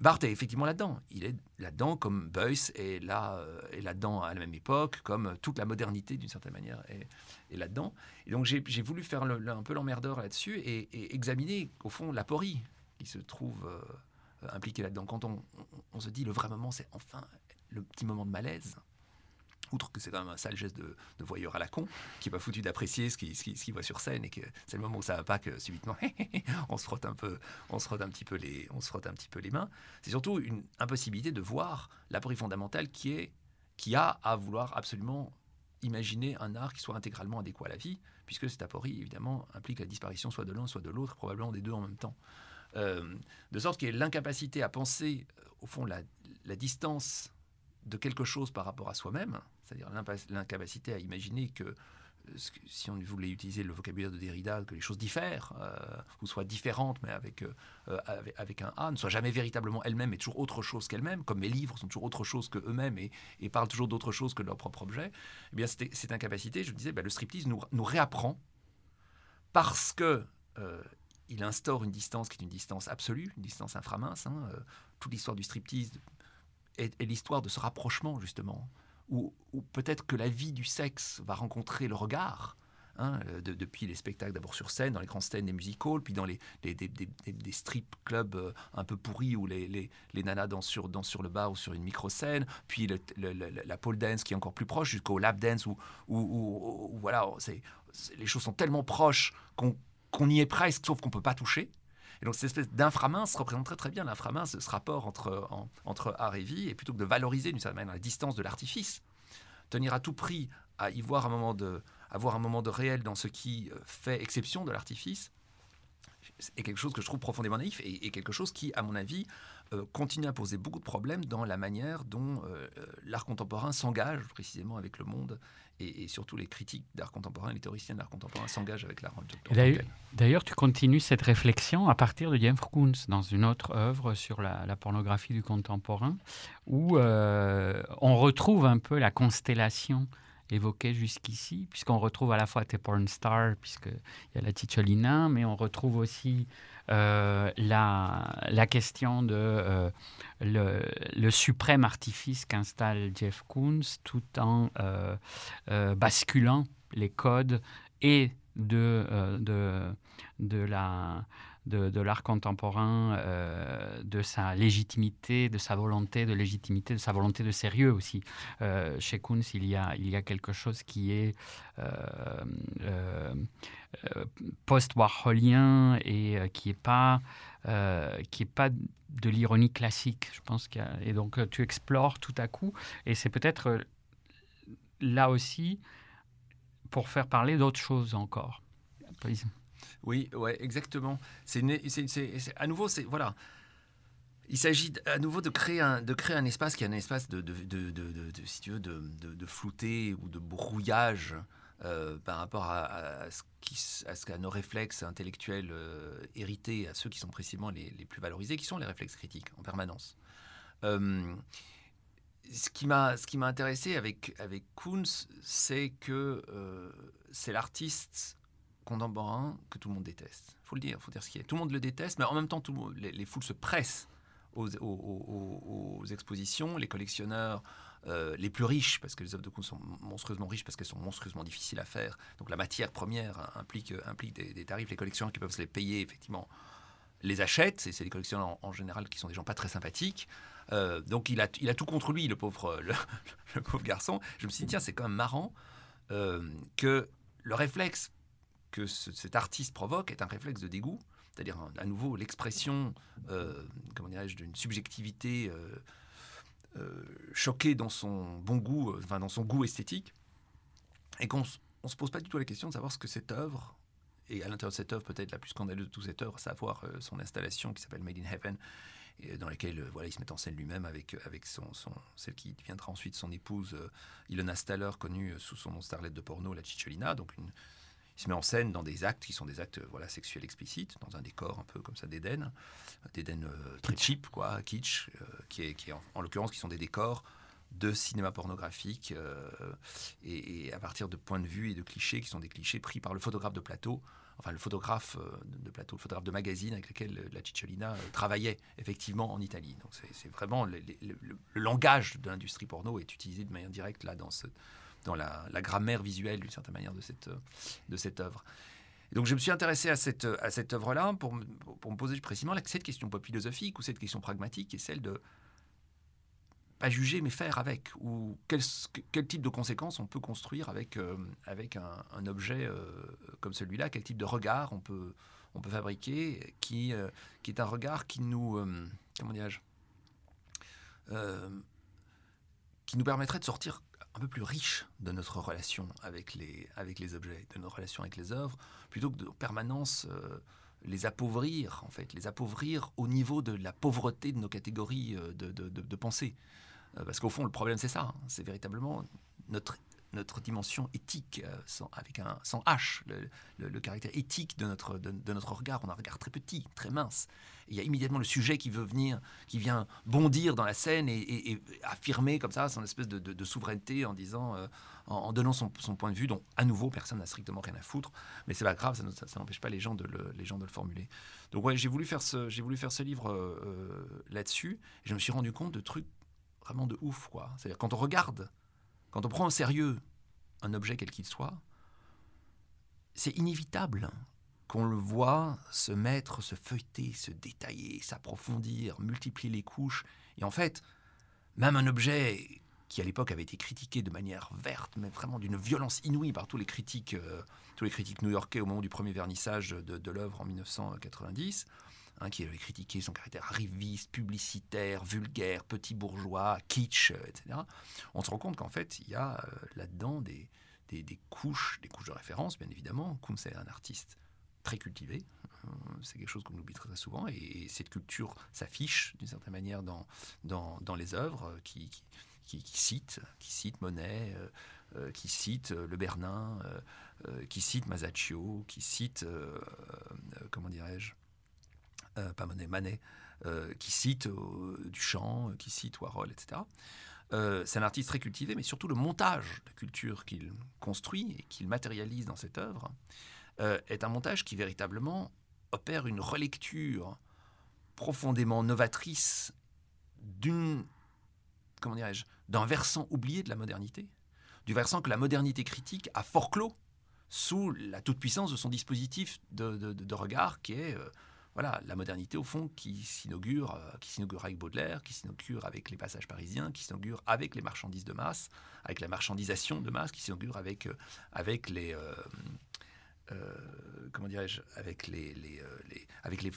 Barthes est effectivement là-dedans. Il est là-dedans comme Beuys est là, euh, est là-dedans à la même époque, comme euh, toute la modernité d'une certaine manière est, est là-dedans. Et donc j'ai voulu faire un peu l'emmerdeur là-dessus et, et examiner au fond l'aporie qui se trouve euh, impliquée là-dedans. Quand on, on- on se dit le vrai moment, c'est enfin le petit moment de malaise. Outre que c'est quand même un sale geste de, voyeur à la con, qui n'est pas foutu d'apprécier ce qu'il qu'il voit sur scène et que c'est le moment où ça va pas que subitement <laughs> on se frotte un peu, on se frotte un petit peu les, on se frotte un petit peu les mains. C'est surtout une impossibilité de voir l'apport fondamental qui est, qui a à vouloir absolument imaginer un art qui soit intégralement adéquat à la vie, puisque cet aporie évidemment implique la disparition soit de l'un, soit de l'autre, probablement des deux en même temps. Euh, de sorte qu'il y ait l'incapacité à penser, au fond, la distance de quelque chose par rapport à soi-même, c'est-à-dire l'incapacité à imaginer que, euh, que- si on voulait utiliser le vocabulaire de Derrida, que les choses diffèrent, euh, ou soient différentes, mais avec, euh, avec, avec un A, ne soient jamais véritablement elles-mêmes, mais toujours autre chose qu'elles-mêmes, comme mes livres sont toujours autre chose qu'eux-mêmes et, parlent toujours d'autre chose que leur propre objet, eh bien, cette incapacité, je disais, bah, le striptease nous, réapprend parce que il instaure une distance qui est une distance absolue, une distance inframince. hein, toute l'histoire du striptease est l'histoire de ce rapprochement, justement, où, peut-être que la vie du sexe va rencontrer le regard. hein, euh, de- depuis les spectacles d'abord sur scène, dans les grandes scènes des music halls, puis dans les, des, strip clubs euh, un peu pourris où les, nanas dansent sur, le bar ou sur une micro-scène, puis la pole dance qui est encore plus proche, jusqu'au lap dance où, voilà, c'est- les choses sont tellement proches qu'on, qu'on y est presque, sauf qu'on ne peut pas toucher. Et donc cette espèce d'inframince représente très très bien l'inframince, ce rapport entre, en- entre art et vie, et plutôt que de valoriser d'une certaine manière la distance de l'artifice, tenir à tout prix à y voir un moment de, avoir un moment de réel dans ce qui euh, fait exception de l'artifice, est quelque chose que je trouve profondément naïf et quelque chose qui, à mon avis, euh, continue à poser beaucoup de problèmes dans la manière dont euh, euh, l'art contemporain s'engage précisément avec le monde et, et surtout les critiques d'art contemporain, les théoriciens d'art contemporain s'engagent avec l'art Et D'ailleurs, tu continues cette réflexion à partir de James Koons dans une autre œuvre sur la, la pornographie du contemporain, où euh, on retrouve un peu la constellation évoquée jusqu'ici, puisqu'on retrouve à la fois tes porn stars, puisqu'il y a la Ticciolina, mais on retrouve aussi la, la question de euh, le, suprême artifice qu'installe Jeff Koons tout en euh, euh, basculant les codes et de, euh, de, de, la, de, l'art contemporain, de sa légitimité, de sa volonté de légitimité, de sa volonté de sérieux aussi. chez Koons, il y, a, il y a quelque chose qui est post-warholien et qui n'est pas, pas de l'ironie classique, je pense. Qu'il et donc, tu explores tout à coup, et c'est peut-être là aussi pour faire parler d'autres choses encore. Oui, ouais, exactement. C'est, à nouveau, c'est voilà. Il s'agit à nouveau de créer un, de créer un espace qui est un espace de, de, si tu veux, de, flouté ou de brouillage euh, par rapport à, ce qu'à nos réflexes intellectuels euh, hérités, à ceux qui sont précisément les, plus valorisés, qui sont les réflexes critiques en permanence. Euh, ce qui m'a ce qui m'a intéressé avec avec Kunz, c'est que c'est l'artiste contemporain que tout le monde déteste. Faut le dire, faut dire ce qui est. Tout le monde le déteste, mais en même temps, tout les, foules se pressent aux, expositions. Les collectionneurs euh, les plus riches, parce que les œuvres de Kunz sont monstrueusement riches, parce qu'elles sont monstrueusement difficiles à faire. Donc la matière première implique des, tarifs. Les collectionneurs qui peuvent se les payer effectivement les achètent. Et c'est des collectionneurs en, général qui sont des gens pas très sympathiques. Euh, donc il a, a tout contre lui, le pauvre, <laughs> le, pauvre garçon. Je me suis dit, tiens, c'est quand même marrant euh, que le réflexe que cet artiste provoque est un réflexe de dégoût, c'est-à-dire à nouveau l'expression, euh, comment dirais-je, d'une subjectivité choquée dans son bon goût, enfin dans son goût esthétique, et qu'on ne se pose pas du tout la question de savoir ce que cette œuvre et à l'intérieur de cette œuvre, peut-être la plus scandaleuse de toute cette œuvre, à savoir son installation qui s'appelle Made in Heaven, dans laquelle euh, voilà, il se met en scène lui-même avec, euh, avec son, celle qui deviendra ensuite son épouse, euh, Ilona Staller, connue sous son nom starlet de porno, la Cicciolina. Donc une, il se met en scène dans des actes qui sont des actes voilà, sexuels explicites, dans un décor un peu comme ça d'Éden, d'Éden très cheap, quoi, kitsch, qui est, qui est en, l'occurrence qui sont des décors de cinéma pornographique et, et, à partir de points de vue et de clichés qui sont des clichés pris par le photographe de plateau enfin le photographe euh, de plateau, le photographe de magazine avec lequel euh, la Cicciolina euh, travaillait effectivement en Italie. Donc c'est vraiment le, langage de l'industrie porno est utilisé de manière directe là dans, ce, dans la, grammaire visuelle d'une certaine manière de cette, œuvre. donc je me suis intéressé à cette, œuvre-là pour, me poser précisément cette question pop philosophique ou cette question pragmatique qui est celle de pas juger, mais faire avec Ou quel, type de conséquences on peut construire avec, euh, un, objet euh, comme celui-là Quel type de regard on peut, fabriquer qui, euh, qui est un regard qui nous... comment dirais-je qui nous permettrait de sortir un peu plus riche de notre relation avec les, avec les objets, de notre relation avec les œuvres, plutôt que de permanence les appauvrir, en fait, les appauvrir au niveau de la pauvreté de nos catégories de, de, de pensée. Euh, parce qu'au fond, le problème, c'est ça. Hein. C'est véritablement notre, notre dimension éthique, euh, sans, avec un, sans H, le, caractère éthique de notre, de, notre regard. On a un regard très petit, très mince. il y a immédiatement le sujet qui veut venir, qui vient bondir dans la scène et, affirmer comme ça son espèce de, souveraineté en disant, euh, en, donnant son, point de vue, dont à nouveau personne n'a strictement rien à foutre. Mais c'est pas grave, ça, n'empêche pas les gens de le, les gens de le formuler. Donc ouais, j'ai voulu faire ce, voulu faire ce livre là-dessus. je me suis rendu compte de trucs vraiment de ouf, quoi. C'est-à-dire quand on regarde, quand on prend au sérieux un objet quel qu'il soit, c'est inévitable qu'on le voit se mettre, se feuilleter, se détailler, s'approfondir, multiplier les couches. Et en fait, même un objet qui à l'époque avait été critiqué de manière verte, mais vraiment d'une violence inouïe par tous les critiques, euh, tous les critiques new-yorkais au moment du premier vernissage de, de l'œuvre en 1990, Hein, qui avait critiqué son caractère arriviste, publicitaire, vulgaire, petit bourgeois, kitsch, euh, etc. On se rend compte qu'en fait, il y a euh, là-dedans des, couches, des couches de référence, bien évidemment. Kunz est un artiste très cultivé. Euh, c'est quelque chose qu'on oublie très, souvent. Et, cette culture s'affiche d'une certaine manière dans, les œuvres qui, qui, qui, citent, qui Monet, qui cite Le Bernin, qui cite Masaccio, qui cite, comment dirais-je, euh, pas Monet, Manet, euh, qui cite euh, Duchamp, qui cite Warhol, etc. c'est un artiste très cultivé, mais surtout le montage de culture qu'il construit et qu'il matérialise dans cette œuvre est un montage qui véritablement opère une relecture profondément novatrice d'une comment dirais-je d'un versant oublié de la modernité, du versant que la modernité critique a forclos sous la toute-puissance de son dispositif de, regard qui est voilà, la modernité, au fond, qui s'inaugure, euh, qui s'inaugure avec Baudelaire, qui s'inaugure avec les passages parisiens, qui s'inaugure avec les marchandises de masse, avec la marchandisation de masse, qui s'inaugure avec, euh, avec les... euh, comment dirais-je, avec les,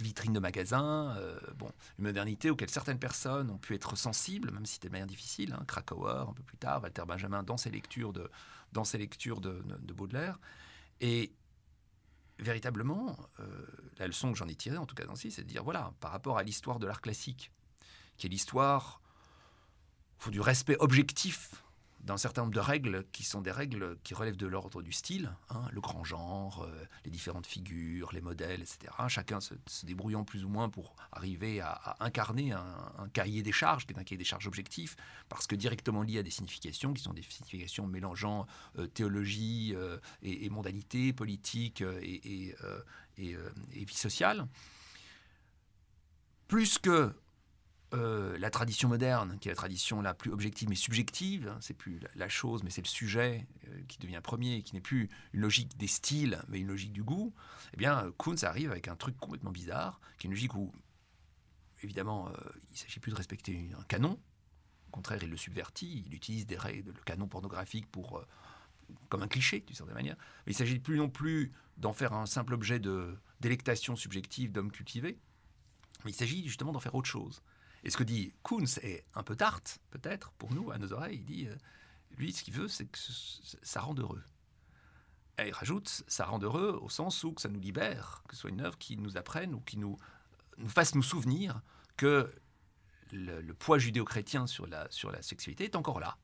vitrines de magasins, bon, une modernité auquel certaines personnes ont pu être sensibles, même si c'était de manière difficile. Hein, Krakauer, un peu plus tard, Walter Benjamin dans ses lectures de, dans ses lectures de Baudelaire. Et véritablement, euh, la leçon que j'en ai tirée, en tout cas dans c'est de dire voilà, par rapport à l'histoire de l'art classique, qui est l'histoire faut du respect objectif d'un certain nombre de règles qui sont des règles qui relèvent de l'ordre du style, hein, le grand genre, euh, les différentes figures, les modèles, etc. Chacun se, débrouillant plus ou moins pour arriver à, incarner un, cahier des charges, qui est un cahier des charges objectif, parce que directement lié à des significations qui sont des significations mélangeant euh, théologie euh, et, et mondalité, politique et, et, et vie sociale. Plus que euh, la tradition moderne, qui est la tradition la plus objective mais subjective, hein, c'est plus la, chose mais c'est le sujet euh, qui devient premier, qui n'est plus une logique des styles mais une logique du goût, eh bien Kuhn arrive avec un truc complètement bizarre, qui est une logique où évidemment euh, il ne s'agit plus de respecter un canon, au contraire il le subvertit, il utilise des règles, le canon pornographique pour, euh, comme un cliché d'une certaine manière, mais il s'agit plus non plus d'en faire un simple objet de délectation subjective d'homme cultivé, mais il s'agit justement d'en faire autre chose. Et ce que dit Kuhn est un peu tarte, peut-être, pour nous, à nos oreilles. Il dit, euh, lui, ce qu'il veut, c'est que ça rende heureux. Et il rajoute, ça rend heureux au sens où que ça nous libère, que ce soit une œuvre qui nous apprenne ou qui nous, fasse nous souvenir que le, le poids judéo-chrétien sur la, sur la sexualité est encore là.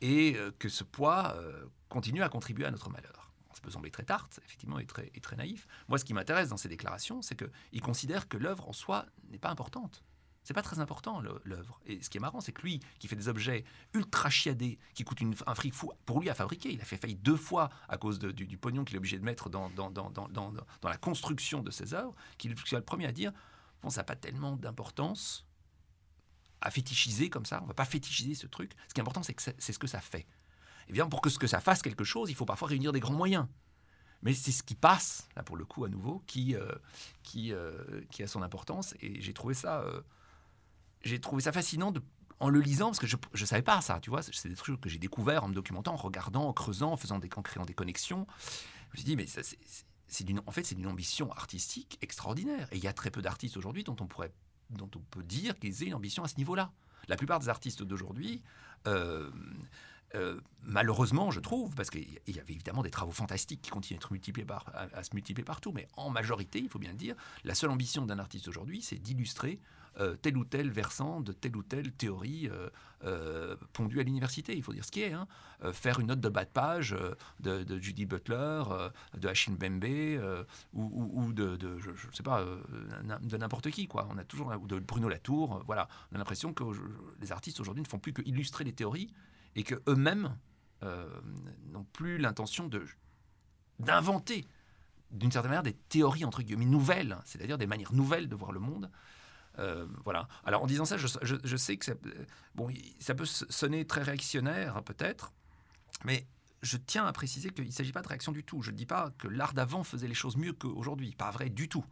Et euh, que ce poids euh, continue à contribuer à notre malheur. Ça peut sembler très tarte, effectivement, et très, et très naïf. Moi, ce qui m'intéresse dans ces déclarations, c'est qu'il considère que l'œuvre en soi n'est pas importante. C'est pas très important l'œuvre. Et ce qui est marrant, c'est que lui, qui fait des objets ultra chiadés, qui coûtent une- un fric fou pour lui à fabriquer, il a fait faillite deux fois à cause du, pognon qu'il est obligé de mettre dans, dans, dans, dans, la construction de ses œuvres, qu'il est le premier à dire bon, ça n'a pas tellement d'importance à fétichiser comme ça. On va pas fétichiser ce truc. Ce qui est important, c'est que c'est ce que ça fait. Bien, pour que ce que ça fasse quelque chose, il faut parfois réunir des grands moyens. Mais c'est ce qui passe, là pour le coup, à nouveau, qui, euh, qui, euh, qui a son importance. Et j'ai trouvé ça, euh, j'ai trouvé ça fascinant en le lisant, parce que je ne savais pas ça, tu vois. C'est des trucs que j'ai découverts en me documentant, en regardant, en creusant, en, faisant en créant des connexions. Je me suis dit, mais c'est- en fait, c'est d'une ambition artistique extraordinaire. Et il y a très peu d'artistes aujourd'hui dont on pourrait, dont on peut dire qu'ils aient une ambition à ce niveau-là. La plupart des artistes d'aujourd'hui, euh, euh, malheureusement, je trouve, parce qu'il y avait évidemment des travaux fantastiques qui continuent à- à se multiplier partout, mais en majorité, il faut bien le dire, la seule ambition d'un artiste aujourd'hui, c'est d'illustrer euh, tel ou tel versant de telle ou telle théorie euh, euh, pondue à l'université. Il faut dire ce qui est. hein. Faire une note de bas de page de, Judy Butler, de Achille Mbembe, euh, ou, de, je, je sais pas, de n'importe qui. Quoi. On a toujours, ou de Bruno Latour. voilà. On a l'impression que les artistes aujourd'hui ne font plus que illustrer les théories et que eux-mêmes n'ont plus l'intention de d'inventer d'une certaine manière des théories entre guillemets nouvelles, c'est-à-dire des manières nouvelles de voir le monde. Euh, voilà. Alors en disant ça, je, je- sais que ça, bon, ça peut sonner très réactionnaire peut-être, mais je tiens à préciser qu'il ne s'agit pas de réaction du tout. Je ne dis pas que l'art d'avant faisait les choses mieux qu'aujourd'hui. Pas vrai du tout.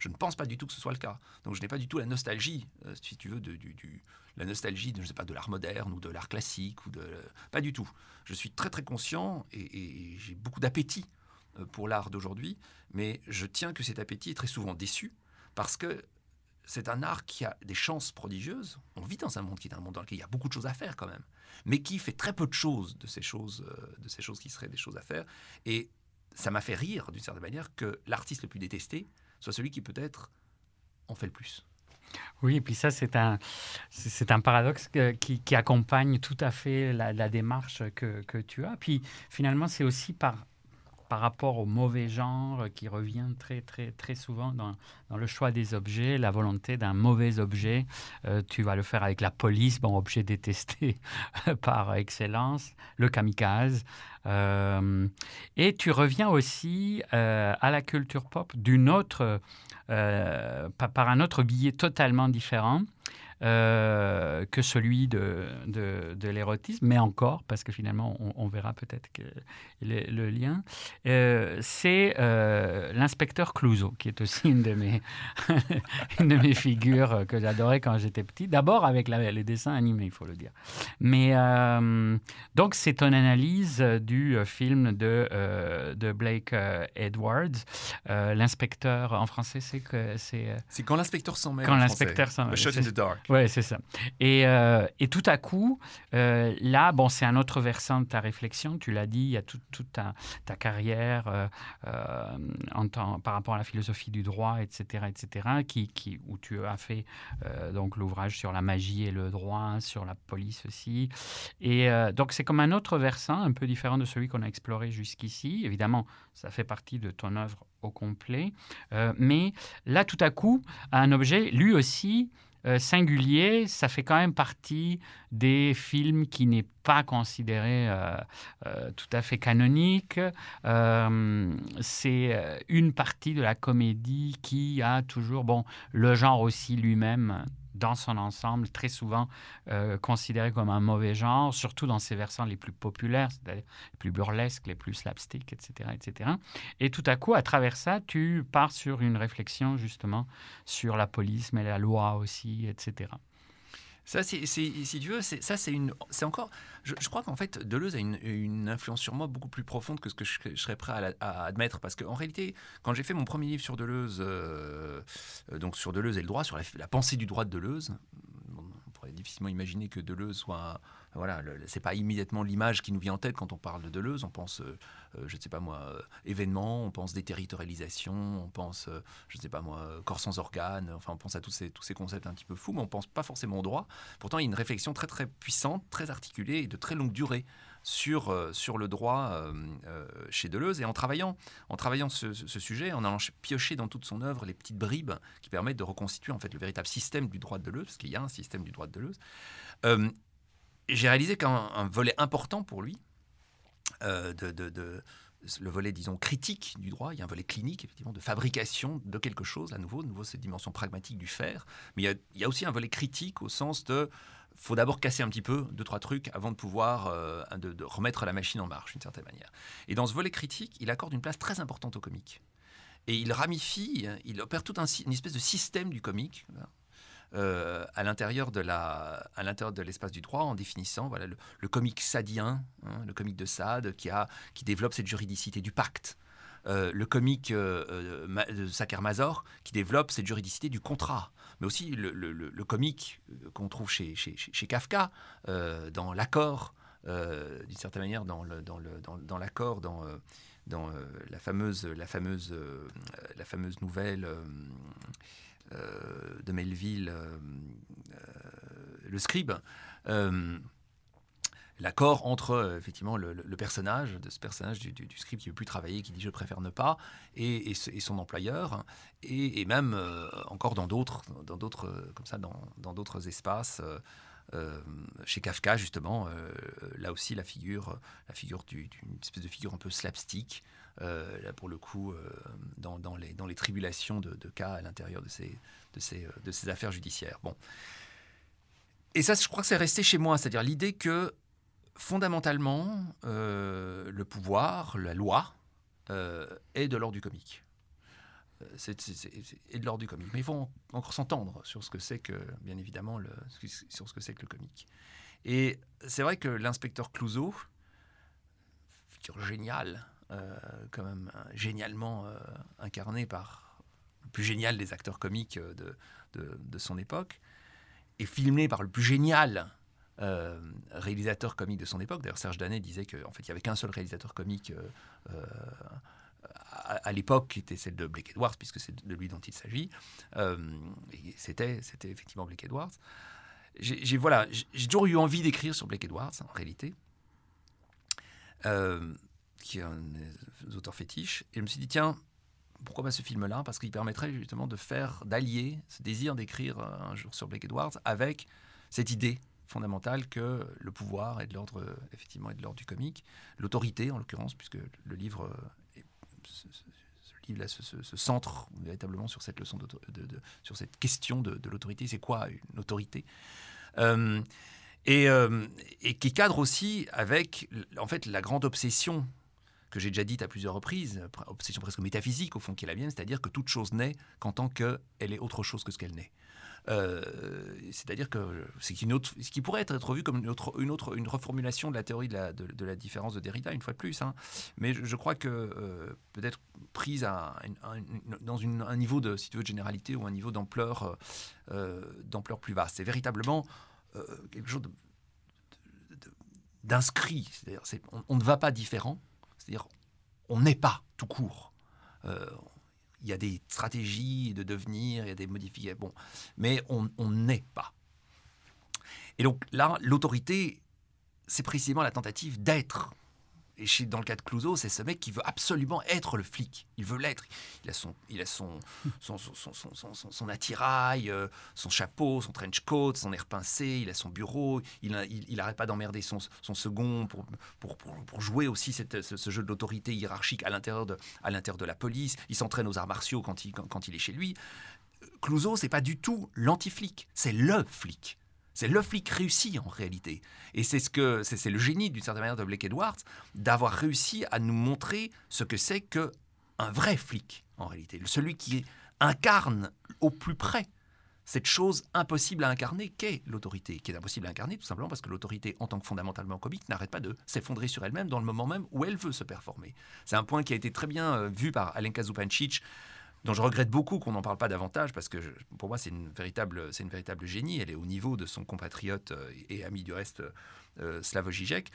Je ne pense pas du tout que ce soit le cas. Donc je n'ai pas du tout la nostalgie, euh, si tu veux, de, du, du- la nostalgie de, pas, de l'art moderne ou de l'art classique. ou de Pas du tout. Je suis très très conscient et, et j'ai beaucoup d'appétit euh, pour l'art d'aujourd'hui, mais je tiens que cet appétit est très souvent déçu parce que c'est un art qui a des chances prodigieuses. On vit dans un monde qui est un monde dans lequel il y a beaucoup de choses à faire quand même, mais qui fait très peu de choses de ces choses, euh, de ces choses qui seraient des choses à faire. Et ça m'a fait rire d'une certaine manière que l'artiste le plus détesté soit celui qui peut-être en fait le plus. Oui, et puis ça, c'est un, c'est un paradoxe qui accompagne tout à fait la, la démarche que, que tu as. Puis finalement, c'est aussi par, par rapport au mauvais genre qui revient très, très, très souvent dans, le choix des objets, la volonté d'un mauvais objet. Euh, tu vas le faire avec la police, bon, objet détesté <laughs> par excellence, le kamikaze. Euh, et tu reviens aussi euh, à la culture pop d'une autre, par un autre billet totalement différent. Euh, que celui de, de, de l'érotisme, mais encore, parce que finalement, on, on verra peut-être que le, le lien, euh, c'est euh, l'inspecteur Clouseau, qui est aussi une de mes, <laughs> une de mes figures que j'adorais quand j'étais petit. D'abord avec la- les dessins animés, il faut le dire. Mais donc, c'est une analyse du film de, de Blake Edwards. L'inspecteur, en français, c'est que c'est. C'est quand l'inspecteur s'en mêle. Quand l'inspecteur s'en A mêle, Shot c'est in the dark. Ouais, c'est ça. Et, euh, et tout à coup, euh, là, bon, c'est un autre versant de ta réflexion. Tu l'as dit, il y a tout- toute ta, ta carrière euh, en tant- par rapport à la philosophie du droit, etc., etc., qui, qui, où tu as fait donc l'ouvrage sur la magie et le droit, sur la police aussi. Et donc, c'est comme un autre versant, un peu différent de celui qu'on a exploré jusqu'ici. Évidemment, ça fait partie de ton œuvre au complet. Mais là, tout à coup, un objet, lui aussi, euh, singulier, ça fait quand même partie des films qui n'est pas considéré euh, euh, tout à fait canonique. C'est une partie de la comédie qui a toujours, bon, le genre aussi lui-même dans son ensemble, très souvent euh, considéré comme un mauvais genre, surtout dans ses versants les plus populaires, c'est-à-dire les plus burlesques, les plus slapstick, etc., etc. Et tout à coup, à travers ça, tu pars sur une réflexion justement sur la police, mais la loi aussi, etc. Ça, si tu veux, c'est, ça, c'est une, c'est encore. Je, crois qu'en fait, Deleuze a une, influence sur moi beaucoup plus profonde que ce que je, serais prêt à, admettre, parce qu'en réalité, quand j'ai fait mon premier livre sur Deleuze, euh, euh, donc sur Deleuze et le droit, sur la, pensée du droit de Deleuze, on pourrait difficilement imaginer que Deleuze soit, voilà, c'est pas immédiatement l'image qui nous vient en tête quand on parle de Deleuze. On pense, euh, euh, je ne sais pas moi, euh, événement, on pense déterritorialisation, on pense, je ne sais pas moi, corps sans organes. Enfin, on pense à tous ces, tous ces concepts un petit peu fous, mais on pense pas forcément au droit. Pourtant, il y a une réflexion très très puissante, très articulée et de très longue durée sur, sur le droit chez Deleuze. Et en travaillant, en travaillant ce, ce- sujet, en allant ch- piocher dans toute son œuvre les petites bribes qui permettent de reconstituer en fait le véritable système du droit de Deleuze, parce qu'il y a un système du droit de Deleuze, j'ai réalisé qu'un un volet important pour lui, euh, le volet, disons, critique du droit, il y a un volet clinique, effectivement, de fabrication de quelque chose, à nouveau, de nouveau cette dimension pragmatique du faire, mais il y a, aussi un volet critique au sens de faut d'abord casser un petit peu deux trois trucs avant de pouvoir euh, de, remettre la machine en marche d'une certaine manière. Et dans ce volet critique, il accorde une place très importante au comique. Et il ramifie, il opère tout un, sy- une espèce de système du comique euh, à l'intérieur de la, à l'intérieur de l'espace du droit en définissant voilà le, comique sadien, hein, le comique de Sade qui a qui développe cette juridicité du pacte. Euh, le comique euh, euh, Ma- de Sacher-Mazor qui développe cette juridicité du contrat, mais aussi le, comique euh, qu'on trouve chez, chez, chez- Kafka dans l'accord, d'une certaine manière dans le- dans le- dans- l'accord, dans, dans la fameuse la fameuse la fameuse nouvelle de Melville, euh, euh, le scribe. euh, L'accord entre euh, effectivement le, personnage de ce personnage du, du, du scribe qui veut plus travailler, qui dit je préfère ne pas, et, son employeur, et, même euh, encore dans d'autres, dans d'autres euh, comme ça, dans, d'autres espaces. euh, euh, chez Kafka justement, euh, là aussi la figure, la figure du- d'une espèce de figure un peu slapstick, euh, là pour le coup euh, dans, les, tribulations de, cas à l'intérieur euh, de ces affaires judiciaires. Bon. Et ça, je crois que c'est resté chez moi, c'est-à-dire l'idée que fondamentalement, euh, le pouvoir, la loi, euh, est de l'ordre du comique. Euh, C'est est de l'ordre du comique. Mais il faut en- encore s'entendre sur ce que c'est que, bien évidemment, sur ce que c'est que le comique. Et c'est vrai que l'inspecteur Clouseau, figure géniale, euh, quand même euh, génialement euh, incarné par le plus génial des acteurs comiques euh, de, de, son époque, et filmé par le plus génial euh, réalisateur comique de son époque. D'ailleurs, Serge Danet disait qu'en fait, il n'y avait qu'un seul réalisateur comique euh, euh, à, à l'époque, qui était celle de Blake Edwards, puisque c'est de lui dont il s'agit. Euh, c'était, c'était effectivement Blake Edwards. J'ai, voilà, j'ai toujours eu envie d'écrire sur Blake Edwards, en réalité, euh, qui est un des auteurs fétiches. Et je me suis dit, tiens, pourquoi pas ce film-là? Parce qu'il permettrait justement de faire, d'allier ce désir d'écrire un jour sur Blake Edwards avec cette idée fondamentale que le pouvoir est de l'ordre, euh, effectivement, est de l'ordre du comique, l'autorité en l'occurrence, puisque le livre, euh, ce, a se, centre véritablement sur cette leçon de, sur cette question de, l'autorité. C'est quoi une autorité? Euh, et, euh, et, qui cadre aussi avec en fait la grande obsession que j'ai déjà dite à plusieurs reprises, obsession presque métaphysique au fond qui est la mienne, c'est-à-dire que toute chose naît qu'en tant qu'elle est autre chose que ce qu'elle n'est. Euh, c'est-à-dire que c'est ce qui pourrait être, vu comme une autre, une autre, une reformulation de la théorie de la, différence de Derrida, une fois de plus. Hein. Mais je, crois que euh, peut-être prise dans un niveau de, si tu veux, généralité ou un niveau d'ampleur, euh, d'ampleur plus vaste. C'est véritablement quelque chose d'inscrit. On, on, ne va pas différent. C'est-à-dire, on n'est pas tout court il y a des stratégies de devenir, il y a des modifications, bon, mais on n'est pas. Et donc là, l'autorité, c'est précisément la tentative d'être. Et chez, dans le cas de Clouseau, c'est ce mec qui veut absolument être le flic. Il veut l'être. Il a son, il a son, <laughs> son, son, son, son attirail, euh, son chapeau, son trench coat, son air pincé, il a son bureau. Il n'arrête il, pas d'emmerder son, son second pour, pour, pour, jouer aussi cette, ce, jeu de l'autorité hiérarchique à l'intérieur de, à l'intérieur de la police. Il s'entraîne aux arts martiaux quand il, quand, quand il est chez lui. Clouseau, c'est pas du tout l'anti-flic, c'est le flic. C'est le flic réussi en réalité. Et c'est ce que c'est le génie d'une certaine manière de Blake Edwards d'avoir réussi à nous montrer ce que c'est que un vrai flic en réalité, celui qui incarne au plus près cette chose impossible à incarner qu'est l'autorité, qui est impossible à incarner tout simplement parce que l'autorité en tant que fondamentalement comique n'arrête pas de s'effondrer sur elle-même dans le moment même où elle veut se performer. C'est un point qui a été très bien euh, vu par Alenka Zupancic dont je regrette beaucoup qu'on n'en parle pas davantage parce que pour moi c'est une véritable une véritable génie. Elle est au niveau de son compatriote euh, et ami du reste euh, Slavoj Žižek.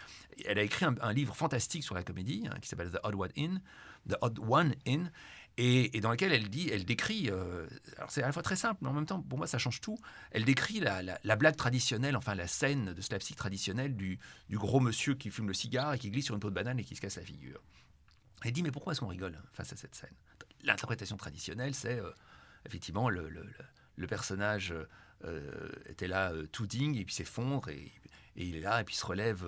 Elle a écrit un, livre fantastique sur la comédie hein, qui s'appelle The Odd One In, The Odd One In. Et, dans lequel elle dit, elle décrit, euh, c'est à la fois très simple, mais en même temps, pour moi, ça change tout. Elle décrit la, la, blague traditionnelle, enfin la scène de slapstick traditionnelle du, du, gros monsieur qui fume le cigare et qui glisse sur une peau de banane et qui se casse la figure. Elle dit, mais pourquoi est-ce qu'on rigole face à cette scène? L'interprétation traditionnelle, c'est euh, effectivement le, personnage euh, était là euh, tout digne et puis s'effondre et, il est là et puis se relève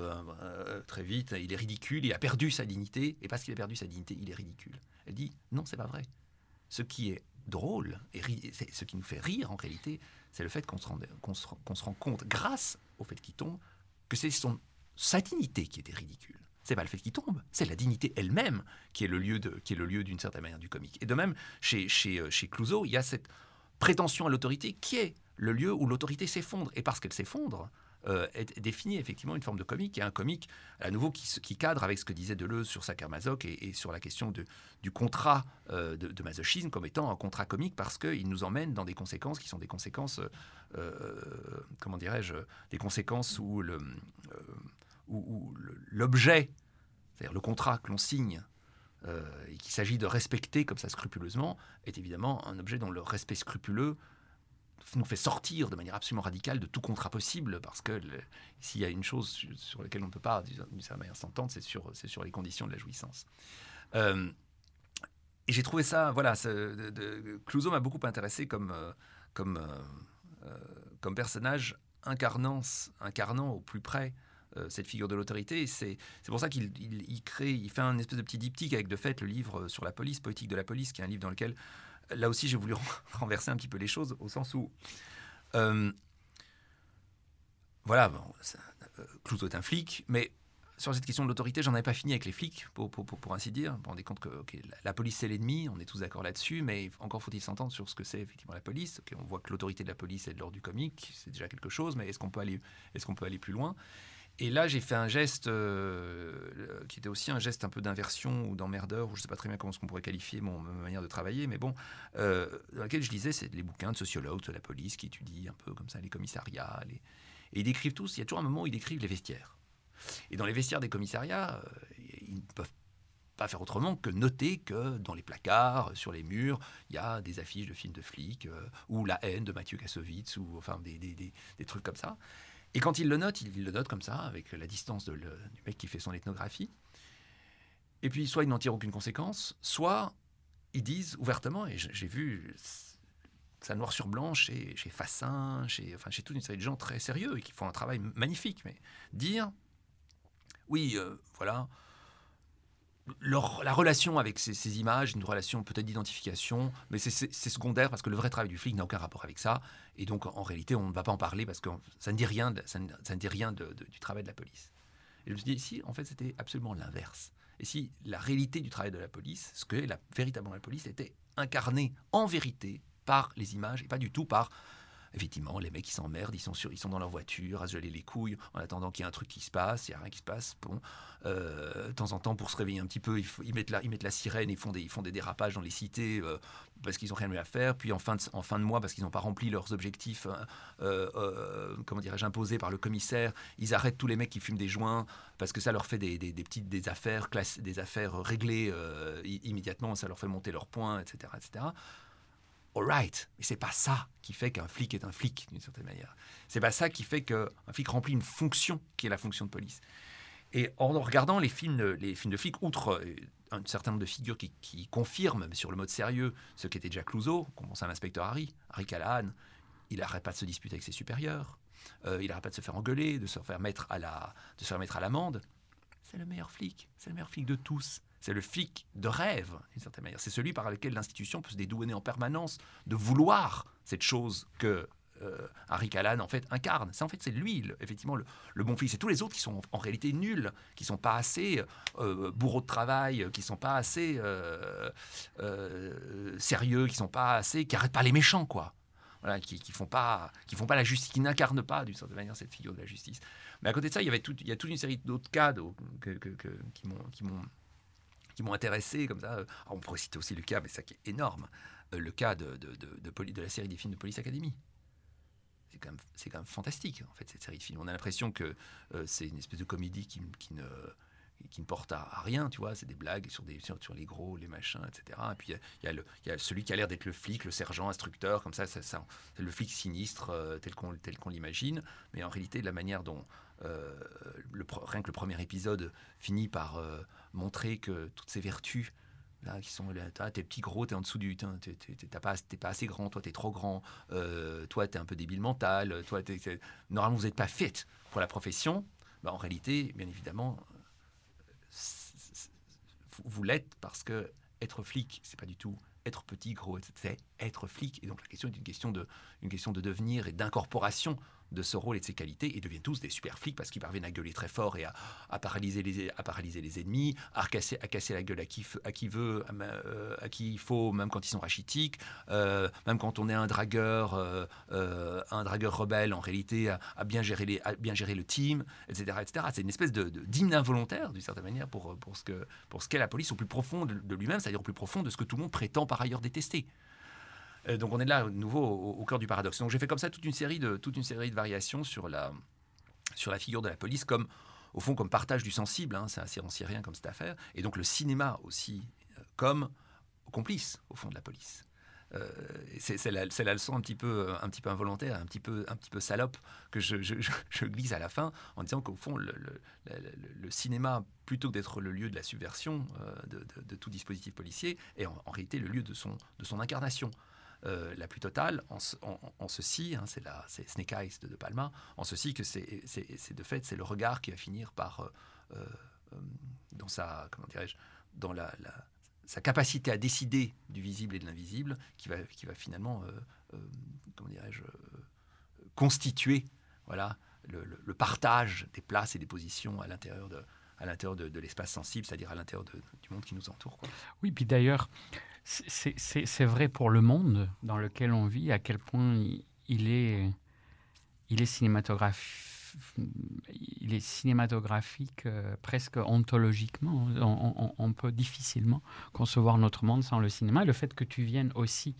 très vite. Il est ridicule, il a perdu sa dignité et parce qu'il a perdu sa dignité, il est ridicule. Elle dit, non, c'est pas vrai. Ce qui est drôle et ce qui nous fait rire en réalité, c'est le fait qu'on se, se, rend compte, grâce au fait qu'il tombe, que c'est sa dignité qui était ridicule c'est pas le fait qu'il tombe, c'est la dignité elle-même qui est le lieu de, qui est le lieu d'une certaine manière du comique. Et de même, chez, chez, euh, chez Clouseau, il y a cette prétention à l'autorité qui est le lieu où l'autorité s'effondre. Et parce qu'elle s'effondre, euh, est définie effectivement une forme de comique, et un comique, à nouveau, qui, qui cadre avec ce que disait Deleuze sur Sakarmazoc et, et sur la question de, du contrat euh, de, masochisme comme étant un contrat comique parce qu'il nous emmène dans des conséquences qui sont des conséquences, comment dirais-je, des conséquences où le où, l'objet, c'est-à-dire le contrat que l'on signe euh, et qu'il s'agit de respecter comme ça scrupuleusement, est évidemment un objet dont le respect scrupuleux nous fait sortir de manière absolument radicale de tout contrat possible, parce que s'il y a une chose sur, laquelle on ne peut pas, d'une certaine manière, s'entendre, c'est sur, les conditions de la jouissance. Euh, et j'ai trouvé ça, voilà, de, Clouseau m'a beaucoup intéressé comme, euh, comme, personnage incarnant, incarnant au plus près cette figure de l'autorité. C'est pour ça qu'il il, crée, il fait un espèce de petit diptyque avec de fait le livre sur la police, Poétique de la police, qui est un livre dans lequel, là aussi, j'ai voulu <laughs> renverser un petit peu les choses, au sens où. Euh, voilà, bon, euh, Clouseau est un flic, mais sur cette question de l'autorité, j'en avais pas fini avec les flics, pour, ainsi dire. Vous vous rendez compte que la, police, c'est l'ennemi, on est tous d'accord là-dessus, mais encore faut-il s'entendre sur ce que c'est effectivement la police. on voit que l'autorité de la police est de l'ordre du comique, c'est déjà quelque chose, mais est-ce qu'on peut, est qu'on peut aller plus loin? Et là, j'ai fait un geste euh, qui était aussi un geste un peu d'inversion ou d'emmerdeur, ou je ne sais pas très bien comment on pourrait qualifier mon, ma manière de travailler, mais bon, euh, dans laquelle je lisais les bouquins de sociologues de la police qui étudient un peu comme ça les commissariats. Et ils décrivent tous, il y a toujours un moment où ils décrivent les vestiaires. Et dans les vestiaires des commissariats, euh, ils ne peuvent pas faire autrement que noter que dans les placards, sur les murs, il y a des affiches de films de flics, ou La haine de Mathieu Kassovitz, ou enfin des, des trucs comme ça. Et quand il le note, il le note comme ça, avec la distance du mec qui fait son ethnographie. Et puis, soit ils n'en tirent aucune conséquence, soit ils disent ouvertement, et j'ai vu ça noir sur blanc chez, chez Fassin, chez, enfin, chez toute une série de gens très sérieux et qui font un travail magnifique, mais dire, oui, euh, voilà, la relation avec ces, images, une relation peut-être d'identification, mais c'est- secondaire parce que le vrai travail du flic n'a aucun rapport avec ça. Et donc, en, réalité, on ne va pas en parler parce que ça ne dit rien, ça ne, dit rien du travail de la police. Et je me suis dit, ici, en fait, c'était absolument l'inverse. Et si la réalité du travail de la police, ce que la, véritablement la police, était incarnée en vérité par les images et pas du tout par effectivement, les mecs, ils s'emmerdent, ils sont, sur, ils sont dans leur voiture à se geler les couilles en attendant qu'il y ait un truc qui se passe, il n'y a rien qui se passe. Bon, euh, de temps en temps, pour se réveiller un petit peu, ils, mettent, la, sirène, ils font des, dérapages dans les cités euh, parce qu'ils n'ont rien à faire. Puis en fin de, mois, parce qu'ils n'ont pas rempli leurs objectifs, hein, euh, comment dirais-je, imposés par le commissaire, ils arrêtent tous les mecs qui fument des joints parce que ça leur fait des, petites affaires, classe- des affaires réglées immédiatement, ça leur fait monter leurs points, etc. etc. Alright, mais c'est pas ça qui fait qu'un flic est un flic d'une certaine manière. C'est pas ça qui fait qu'un flic remplit une fonction qui est la fonction de police. Et en regardant les films, les films de flics, outre euh, un certain nombre de figures qui, qui confirment sur le mode sérieux ce qu'était Jack Clouseau, qu'on pense l'inspecteur Harry, Harry Callahan, il n'arrête pas de se disputer avec ses supérieurs, euh, il n'arrête pas de se faire engueuler, de se faire mettre à la, de se faire mettre à l'amende. C'est le meilleur flic, c'est le meilleur flic de tous. C'est le flic de rêve, d'une certaine manière. C'est celui par lequel l'institution peut se dédouaner en permanence de vouloir cette chose que euh, Harry Callahan en fait incarne. C'est en fait c'est lui effectivement le, bon flic. C'est tous les autres qui sont en, réalité nuls, qui sont pas assez euh, bourreaux de travail, qui sont pas assez euh, euh, sérieux, qui sont pas assez, qui arrêtent pas les méchants quoi. Voilà, qui, font pas, qui font pas la justice, qui n'incarnent pas d'une certaine manière cette figure de la justice. Mais à côté de ça, il y avait tout, il y a toute une série d'autres cas qui m'ont, qui m'ont, intéressé comme ça. Alors, on pourrait citer aussi le cas, mais ça qui est énorme, euh, le cas de, de, de, de de la série des films de Police Academy. C'est quand, même, fantastique, en fait, cette série de films. On a l'impression que euh, c'est une espèce de comédie qui, qui ne, porte à, rien, tu vois. C'est des blagues sur, des, sur, les gros, les machins, etc. Et puis, il y y, a celui qui a l'air d'être le flic, le sergent, instructeur, comme ça, ça, le flic sinistre euh, tel qu'on l'imagine. Mais en réalité, la manière dont le, rien que le premier épisode finit par montrer que toutes ces vertus là, qui sont là, ah, t'es petit gros, t'es en dessous du, t'es pas, pas assez grand, toi t'es trop grand, euh, toi t'es un peu débile mental, toi t'es- t'es- normalement vous n'êtes pas fit pour la profession. Bah, en réalité, bien évidemment, c'est- vous, l'êtes parce que être flic, c'est pas du tout être petit, gros. C'est être flic. Et donc la question est une question de, une question de devenir et d'incorporation de ce rôle et de ses qualités. Ils deviennent tous des super flics parce qu'ils parviennent à gueuler très fort et à, à paralyser, les, à paralyser les ennemis, à casser, à casser la gueule à qui, à qui veut, euh, à qui il faut, même quand ils sont rachitiques, euh, même quand on est un dragueur, euh, un dragueur rebelle, en réalité, à, bien, gérer les, bien gérer le team, etc. etc. C'est une espèce de, de- d'hymne involontaire, d'une certaine manière, pour, pour ce qu'est la police au plus profond de, de lui-même, c'est-à-dire au plus profond de ce que tout le monde prétend par ailleurs détester. Euh, donc on est là, à nouveau, au, cœur du paradoxe. Donc j'ai fait comme ça toute une série de, toute une série de variations sur la, sur la figure de la police, comme, au fond, comme partage du sensible. hein, c'est assez ancien comme cette affaire. Et donc le cinéma aussi, euh, comme complice, au fond, de la police. Euh, c'est la, leçon un petit peu, un petit peu involontaire, un petit peu, un petit peu salope que je, glisse à la fin en disant qu'au fond, le, cinéma, plutôt que d'être le lieu de la subversion de, de- de tout dispositif policier, est en, en réalité le lieu de son, de son incarnation. Euh, la plus totale, en, ce- en- en ceci, hein, c'est Snake Eyes de Palma, en ceci que c'est de fait, c'est le regard qui va finir par, euh, euh, dans sa, comment dirais-je, dans la, sa capacité à décider du visible et de l'invisible, qui va, qui va finalement, comment dirais-je, constituer, voilà, le, partage des places et des positions à l'intérieur de, à l'intérieur de, l'espace sensible, c'est-à-dire à, l'intérieur du monde qui nous entoure. Oui, puis d'ailleurs, c'est- vrai pour le monde dans lequel on vit, à quel point il, est, cinématographique. Euh, presque ontologiquement. On, peut difficilement concevoir notre monde sans le cinéma. Et le fait que tu viennes aussi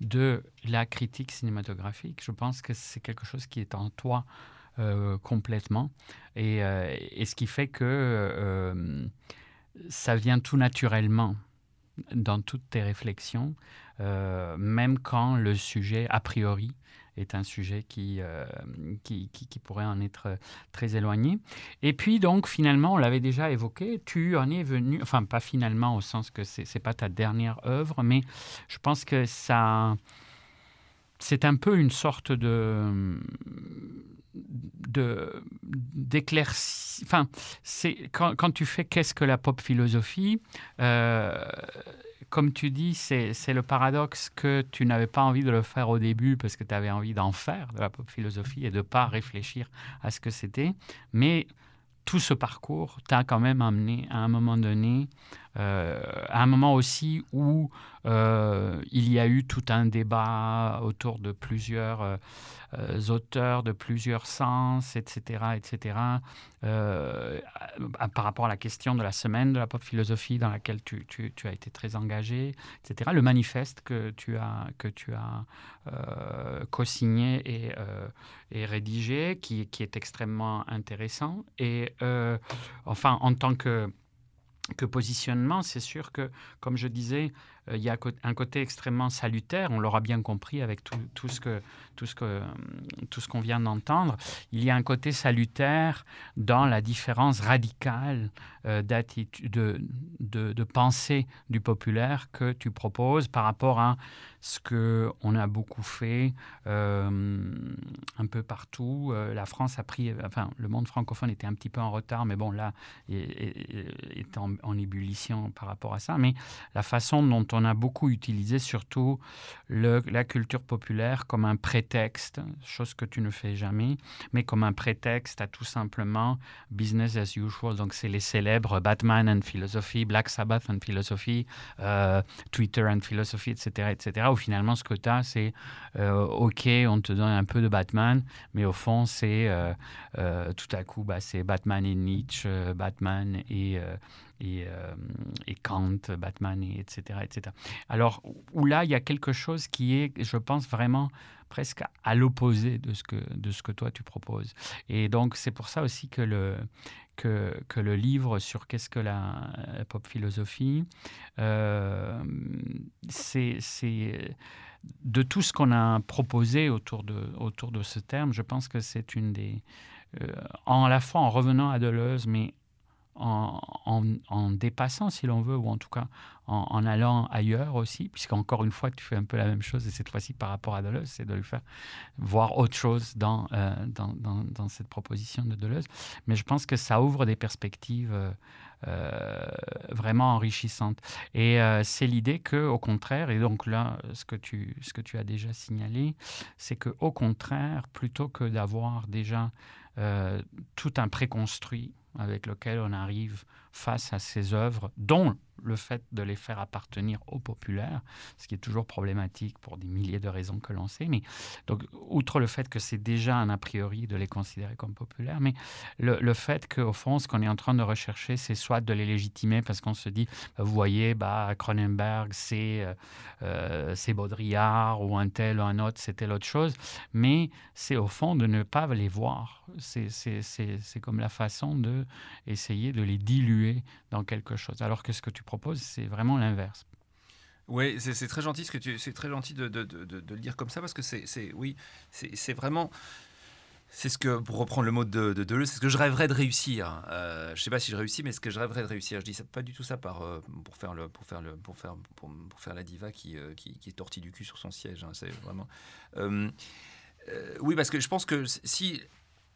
de la critique cinématographique, je pense que c'est quelque chose qui est en toi euh, complètement. Et, euh, et ce qui fait que ça vient tout naturellement dans toutes tes réflexions, euh, même quand le sujet, a priori, est un sujet qui, euh, qui, qui, qui pourrait en être très éloigné. Et puis, donc, finalement, on l'avait déjà évoqué, tu en es venu, enfin, pas finalement, au sens que c'est n'est pas ta dernière œuvre, mais je pense que ça c'est un peu une sorte de de. Enfin, c'est quand, quand, tu fais qu'est-ce que la pop philosophie. Euh, comme tu dis, c'est le paradoxe que tu n'avais pas envie de le faire au début parce que tu avais envie d'en faire de la pop philosophie et de pas réfléchir à ce que c'était. Mais tout ce parcours t'a quand même amené à un moment donné euh, à un moment aussi où euh, il y a eu tout un débat autour de plusieurs euh, auteurs, de plusieurs sens, etc., etc., par rapport à la question de la semaine de la pop philosophie dans laquelle tu, as été très engagé, etc., le manifeste que tu as, que tu as co-signé et, et, rédigé, qui, qui, est extrêmement intéressant. Et enfin, en tant que que positionnement, c'est sûr que, comme je disais, il y a un côté extrêmement salutaire, on l'aura bien compris avec tout, ce que tout ce que tout ce qu'on vient d'entendre. Il y a un côté salutaire dans la différence radicale euh, d'attitude, de, de, pensée du populaire que tu proposes par rapport à ce que on a beaucoup fait euh, un peu partout. la France a pris, enfin, le monde francophone était un petit peu en retard, mais bon, là, il est en, en ébullition par rapport à ça. Mais la façon dont on a beaucoup utilisé surtout la culture populaire comme un prétexte, chose que tu ne fais jamais, mais comme un prétexte à tout simplement business as usual. Donc, c'est les célèbres Batman and Philosophy, Black Sabbath and Philosophy, euh, Twitter and Philosophy, etc., etc., où finalement, ce que tu as, c'est euh, OK, on te donne un peu de Batman, mais au fond, c'est euh, tout à coup, bah, c'est Batman et Nietzsche, Batman et et, euh, et, Kant, Batman, et etc., etc. Alors, où là, il y a quelque chose qui est, je pense, vraiment presque à l'opposé de, ce que, de ce que toi tu proposes. Et donc, c'est pour ça aussi que le, que, que le livre sur qu'est-ce que la, pop philosophie, euh, c'est de tout ce qu'on a proposé autour de, autour de ce terme, je pense que c'est une des... Euh, en la fois en revenant à Deleuze, mais en, dépassant, si l'on veut, ou en tout cas en, allant ailleurs aussi, puisqu'encore une fois, tu fais un peu la même chose, et cette fois-ci par rapport à Deleuze, c'est de lui faire voir autre chose dans, euh, dans, dans, cette proposition de Deleuze. Mais je pense que ça ouvre des perspectives euh, euh, vraiment enrichissantes. Et c'est l'idée que, au contraire, et donc là, ce que tu, ce que tu as déjà signalé, c'est que au contraire, plutôt que d'avoir déjà tout un préconstruit avec lequel on arrive face à ces œuvres, dont le fait de les faire appartenir au populaire, ce qui est toujours problématique pour des milliers de raisons que l'on sait. Mais donc, outre le fait que c'est déjà un a priori de les considérer comme populaires, mais le, le fait qu'au fond, ce qu'on est en train de rechercher, c'est soit de les légitimer parce qu'on se dit, bah, vous voyez, bah, Cronenberg, c'est euh, euh, c'est Baudrillard ou un tel ou un autre, c'était l'autre chose, mais c'est au fond de ne pas les voir. C'est comme la façon de de les diluer dans quelque chose. Alors que ce que tu propose, c'est vraiment l'inverse. Oui, c'est très gentil ce que tu, c'est très gentil de, de, de, de, le dire comme ça parce que c'est, oui, c'est vraiment, c'est ce que pour reprendre le mot de, Deleuze, c'est ce que je rêverais de réussir. Euh, je sais pas si je réussis, mais ce que je rêverais de réussir. Je dis pas du tout ça euh, pour faire le pour faire le pour faire pour, faire la diva qui, euh, est tortille du cul sur son siège. Hein, c'est vraiment. Oui, parce que je pense que si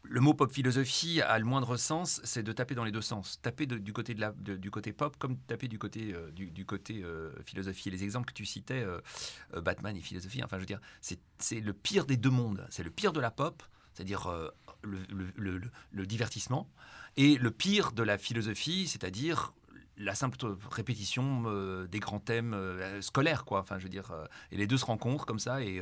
le mot pop philosophie a le moindre sens, c'est de taper dans les deux sens. Taper du, côté de la, du côté pop comme taper du côté, euh, du, côté euh, philosophie. Les exemples que tu citais, euh, Batman et philosophie, enfin je veux dire, c'est le pire des deux mondes. C'est le pire de la pop, c'est-à-dire le, le, divertissement, et le pire de la philosophie, c'est-à-dire la simple répétition des grands thèmes scolaires, quoi. Enfin je veux dire, et les deux se rencontrent comme ça et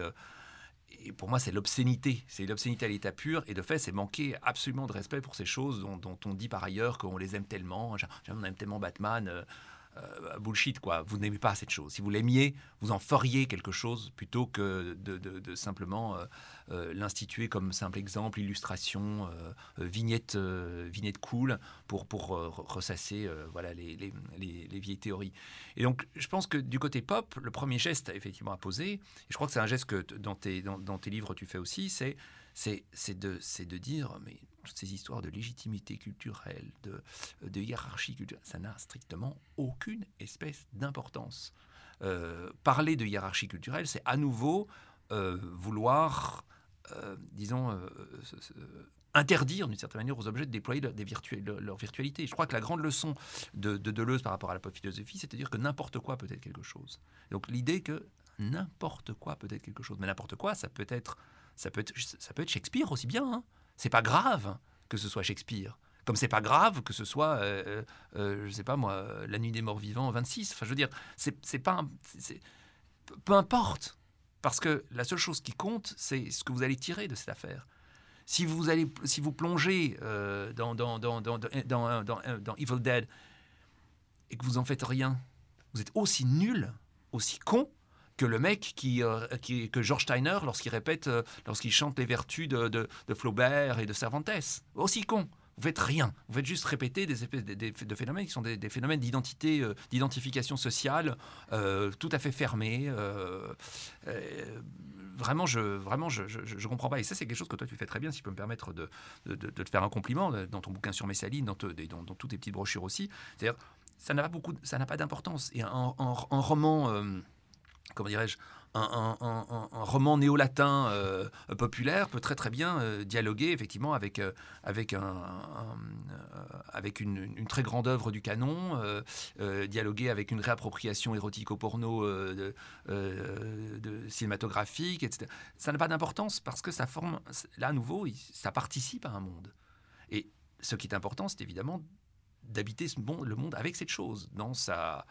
et pour moi, c'est l'obscénité. C'est l'obscénité à l'état pur. Et de fait, c'est manquer absolument de respect pour ces choses dont, on dit par ailleurs qu'on les aime tellement. On aime tellement Batman. Euh, euh, bullshit, quoi. Vous n'aimez pas cette chose. Si vous l'aimiez, vous en feriez quelque chose plutôt que de, simplement euh, euh, l'instituer comme simple exemple, illustration, vignette, vignette cool pour, pour ressasser voilà, les, les, les, vieilles théories. Et donc, je pense que du côté pop, le premier geste effectivement à poser, et je crois que c'est un geste que dans tes, dans, dans tes livres tu fais aussi, c'est c'est de, dire, mais toutes ces histoires de légitimité culturelle, de, hiérarchie culturelle, ça n'a strictement aucune espèce d'importance. Euh, parler de hiérarchie culturelle, c'est à nouveau euh, vouloir, euh, disons, interdire d'une certaine manière aux objets de déployer leur virtualité. Je crois que la grande leçon de, de Deleuze par rapport à la pop philosophie, c'est de dire que n'importe quoi peut être quelque chose. Donc l'idée que n'importe quoi peut être quelque chose, mais n'importe quoi, ça peut être, ça peut être, ça peut être Shakespeare aussi bien. Hein. C'est pas grave que ce soit Shakespeare. Comme c'est pas grave que ce soit, euh, euh, je sais pas moi, La Nuit des Morts Vivants 26. Enfin, je veux dire, c'est pas, peu- importe, parce que la seule chose qui compte, c'est ce que vous allez tirer de cette affaire. Si vous allez, si vous plongez euh, dans, dans- dans- dans Evil Dead et que vous en faites rien, vous êtes aussi nul, aussi con que le mec qui, euh, que George Steiner lorsqu'il répète, euh, lorsqu'il chante les vertus de, de, Flaubert et de Cervantes, aussi con. Vous faites rien. Vous faites juste répéter des espèces de, de phénomènes qui sont des, des phénomènes d'identité, euh, d'identification sociale, euh, tout à fait fermés. vraiment, je vraiment je, je, comprends pas. Et ça, c'est quelque chose que toi tu fais très bien. Si je peux me permettre de, te faire un compliment dans ton bouquin sur Messaline, dans, te- toutes tes petites brochures aussi. C'est-à-dire, ça n'a pas beaucoup, ça n'a pas d'importance. Et un- un roman. Comment dirais-je, un, roman néo-latin euh, populaire peut très très bien euh, dialoguer effectivement avec, euh, avec, euh, avec une, très grande œuvre du canon, dialoguer avec une réappropriation de, euh, de cinématographique, etc. Ça n'a pas d'importance parce que ça forme, là à nouveau, ça participe à un monde. Et ce qui est important, c'est évidemment d'habiter ce monde- le monde avec cette chose, dans sa,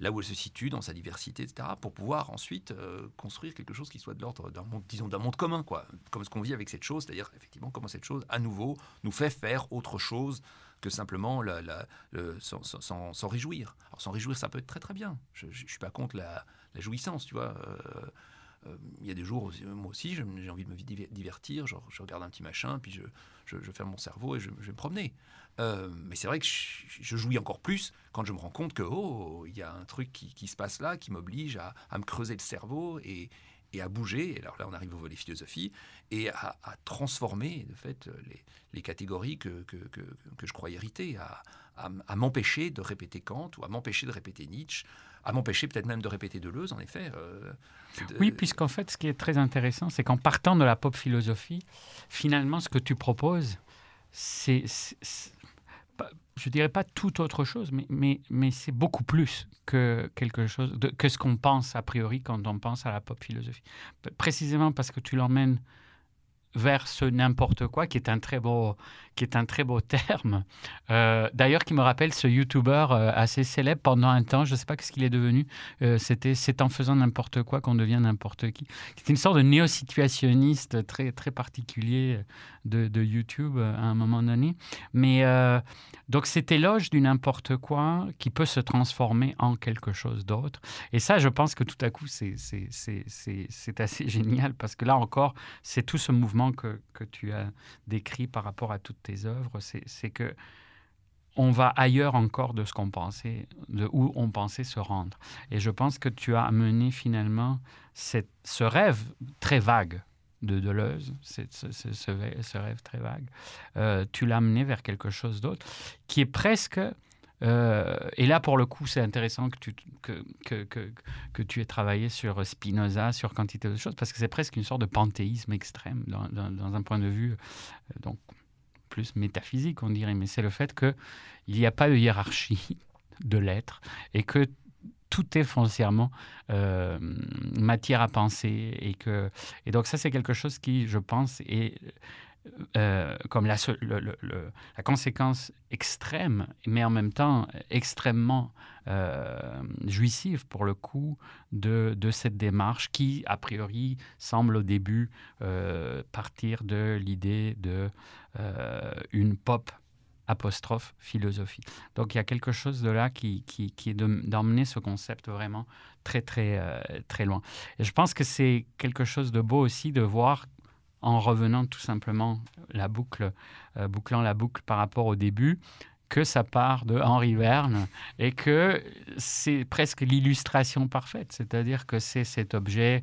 là où elle se situe, dans sa diversité, etc., pour pouvoir ensuite euh, construire quelque chose qui soit de l'ordre d'un monde, disons, d'un monde commun, quoi, comme ce qu'on vit avec cette chose, c'est-à-dire effectivement comment cette chose, à nouveau, nous fait faire autre chose que simplement s'en- réjouir. Alors s'en réjouir, ça peut être très très bien. Je ne suis pas contre la, la jouissance, tu vois. Euh, euh, Il y a des jours, moi aussi, j'ai envie de me diver- divertir, genre, je regarde un petit machin, puis je, je, je ferme mon cerveau et je, je vais me promener. Euh, mais c'est vrai que je, jouis encore plus quand je me rends compte que oh, il y a un truc qui, se passe là, qui m'oblige à, me creuser le cerveau et, à bouger. Et alors là, on arrive au volet philosophie et à, transformer de fait les, catégories que, que, que, je crois hériter, à, m'empêcher de répéter Kant ou à m'empêcher de répéter Nietzsche, à m'empêcher peut-être même de répéter Deleuze, en effet. euh, Oui, puisqu'en fait, ce qui est très intéressant, c'est qu'en partant de la pop philosophie, finalement, ce que tu proposes, c'est, je dirais pas toute autre chose, mais, mais, mais c'est beaucoup plus que quelque chose, que ce qu'on pense a priori quand on pense à la pop philosophie. Précisément parce que tu l'emmènes vers ce n'importe quoi, qui est un très beau, qui est un très beau terme. Euh, D'ailleurs, qui me rappelle ce YouTuber euh, assez célèbre pendant un temps. Je ne sais pas ce qu'il est devenu. Euh, C'était c'est en faisant n'importe quoi qu'on devient n'importe qui. C'est une sorte de néo-situationniste très très particulier de, de YouTube à un moment donné. Mais donc cet éloge du n'importe quoi qui peut se transformer en quelque chose d'autre. Et ça, je pense que tout à coup, c'est assez <laughs> génial parce que là encore, c'est tout ce mouvement que, tu as décrit par rapport à toutes tes œuvres. C'est que on va ailleurs encore de ce qu'on pensait, de où on pensait se rendre. Et je pense que tu as amené finalement ce rêve très vague de Deleuze, ce, ce rêve très vague, euh, tu l'as amené vers quelque chose d'autre qui est presque... euh, et là, pour le coup, c'est intéressant que tu, que, que, que, tu aies travaillé sur Spinoza, sur quantité de choses, parce que c'est presque une sorte de panthéisme extrême dans un point de vue euh, donc, plus métaphysique, on dirait. Mais c'est le fait qu'il n'y a pas de hiérarchie <laughs> de l'être et que tout est foncièrement euh, matière à penser. Et, que, et donc ça, c'est quelque chose qui, je pense, est euh, comme la, conséquence extrême, mais en même temps extrêmement euh, jouissive pour le coup de, cette démarche qui, a priori, semble au début euh, partir de l'idée de euh, une pop apostrophe philosophie. Donc il y a quelque chose de là qui, est de- d'emmener ce concept vraiment très très euh, très loin. Et je pense que c'est quelque chose de beau aussi de voir en revenant tout simplement la boucle, euh, bouclant la boucle par rapport au début, que ça part de Henri Verne et que c'est presque l'illustration parfaite, c'est-à-dire que c'est cet objet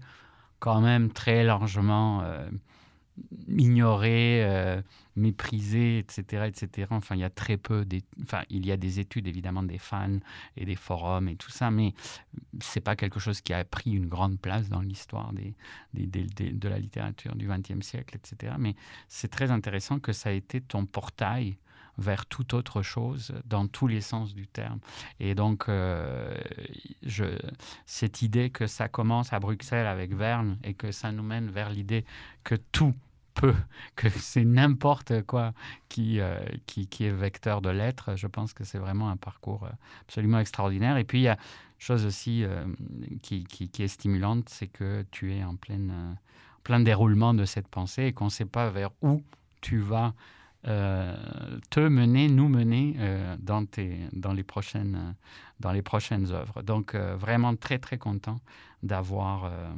quand même très largement euh, ignoré, euh, méprisé, etc., etc. Enfin, il y a très peu, enfin, il y a des études évidemment des fans et des forums et tout ça, mais c'est pas quelque chose qui a pris une grande place dans l'histoire des, de la littérature du XXe siècle, etc. Mais c'est très intéressant que ça a été ton portail vers toute autre chose dans tous les sens du terme. Et donc, euh, cette idée que ça commence à Bruxelles avec Verne et que ça nous mène vers l'idée que tout peu, <laughs> que c'est n'importe quoi qui, euh, qui, qui, est vecteur de l'être. Je pense que c'est vraiment un parcours euh, absolument extraordinaire. Et puis, il y a chose aussi euh, qui, qui, est stimulante, c'est que tu es en plein, plein déroulement de cette pensée et qu'on ne sait pas vers où tu vas te mener, nous mener dans, tes, dans, les prochaines, dans les prochaines œuvres. Donc, vraiment très, très content d'avoir euh,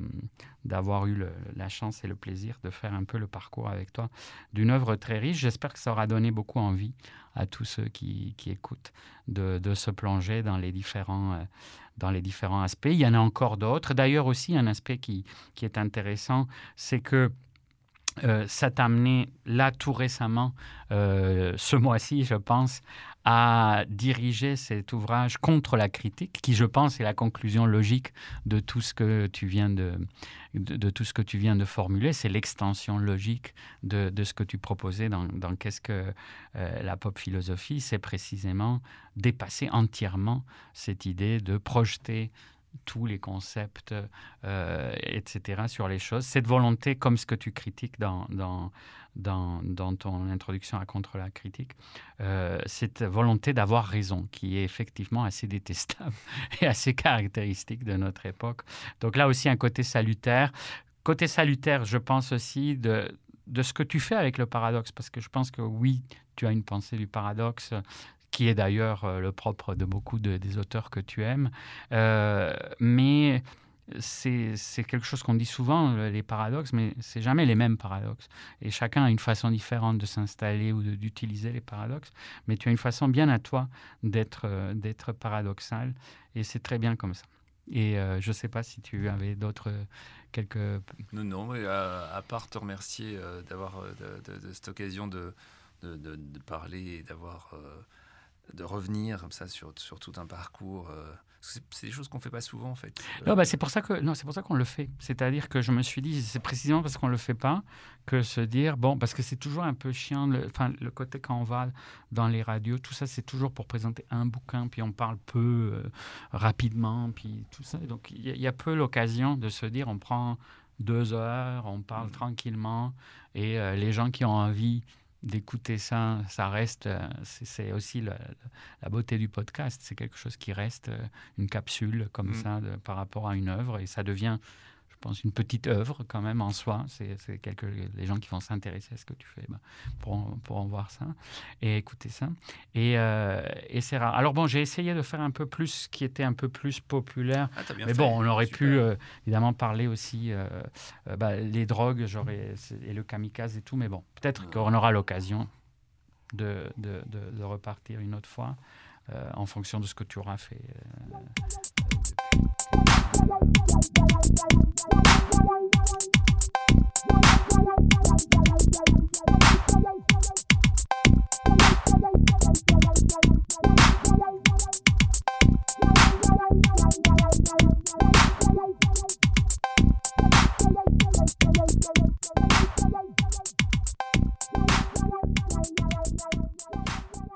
d'avoir eu la chance et le plaisir de faire un peu le parcours avec toi d'une œuvre très riche. J'espère que ça aura donné beaucoup envie à tous ceux qui, qui écoutent de, de, se plonger dans les différents euh, dans les différents aspects. Il y en a encore d'autres. D'ailleurs aussi un aspect qui, qui est intéressant, c'est que euh, ça t'a amené là tout récemment, ce mois-ci, je pense, à diriger cet ouvrage contre la critique, qui, je pense, est la conclusion logique de tout ce que tu viens de, de, tout ce que tu viens de formuler. C'est l'extension logique de, de, ce que tu proposais dans, Qu'est-ce que euh, la pop philosophie? C'est précisément dépasser entièrement cette idée de projeter tous les concepts, euh, etc., sur les choses. Cette volonté, comme ce que tu critiques dans, dans, dans, dans ton introduction à Contre la critique, euh, cette volonté d'avoir raison, qui est effectivement assez détestable <laughs> et assez caractéristique de notre époque. Donc là aussi, un côté salutaire. Côté salutaire, je pense aussi de, de ce que tu fais avec le paradoxe, parce que je pense que oui, tu as une pensée du paradoxe qui est d'ailleurs euh, le propre de beaucoup des auteurs que tu aimes. Euh, mais c'est quelque chose qu'on dit souvent, les paradoxes, mais c'est jamais les mêmes paradoxes. Et chacun a une façon différente de s'installer ou d'utiliser les paradoxes. Mais tu as une façon bien à toi d'être euh, paradoxal. Et c'est très bien comme ça. Et je ne sais pas si tu avais d'autres quelques... Non, non, à, part te remercier d'avoir cette occasion de, de, parler et d'avoir de revenir comme ça sur, sur tout un parcours. Euh, c'est des choses qu'on fait pas souvent en fait. Non, bah, c'est pour ça que non, c'est pour ça qu'on le fait. C'est-à-dire que je me suis dit, c'est précisément parce qu'on le fait pas que se dire bon, parce que c'est toujours un peu chiant. Le, enfin, le côté quand on va dans les radios, tout ça, c'est toujours pour présenter un bouquin, puis on parle peu euh, rapidement, puis tout ça. Donc il y, a peu l'occasion de se dire, on prend deux heures, on parle mmh. tranquillement, et euh, les gens qui ont envie d'écouter ça, ça reste, euh, c'est aussi la, beauté du podcast, c'est quelque chose qui reste euh, une capsule comme mm. ça par rapport à une œuvre et ça devient pense, une petite œuvre quand même en soi. C'est quelques les gens qui vont s'intéresser à ce que tu fais bah, pour, pour en voir ça et écouter ça. Et, euh, et c'est rare. Alors bon, j'ai essayé de faire un peu plus ce qui était un peu plus populaire. Ah, mais bon, on aurait pu euh, évidemment parler aussi euh, bah, les drogues, et le kamikaze et tout. Mais bon, peut-être qu'on aura l'occasion de, de, de, repartir une autre fois en fonction de ce que tu auras fait.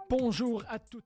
Bonjour à toutes.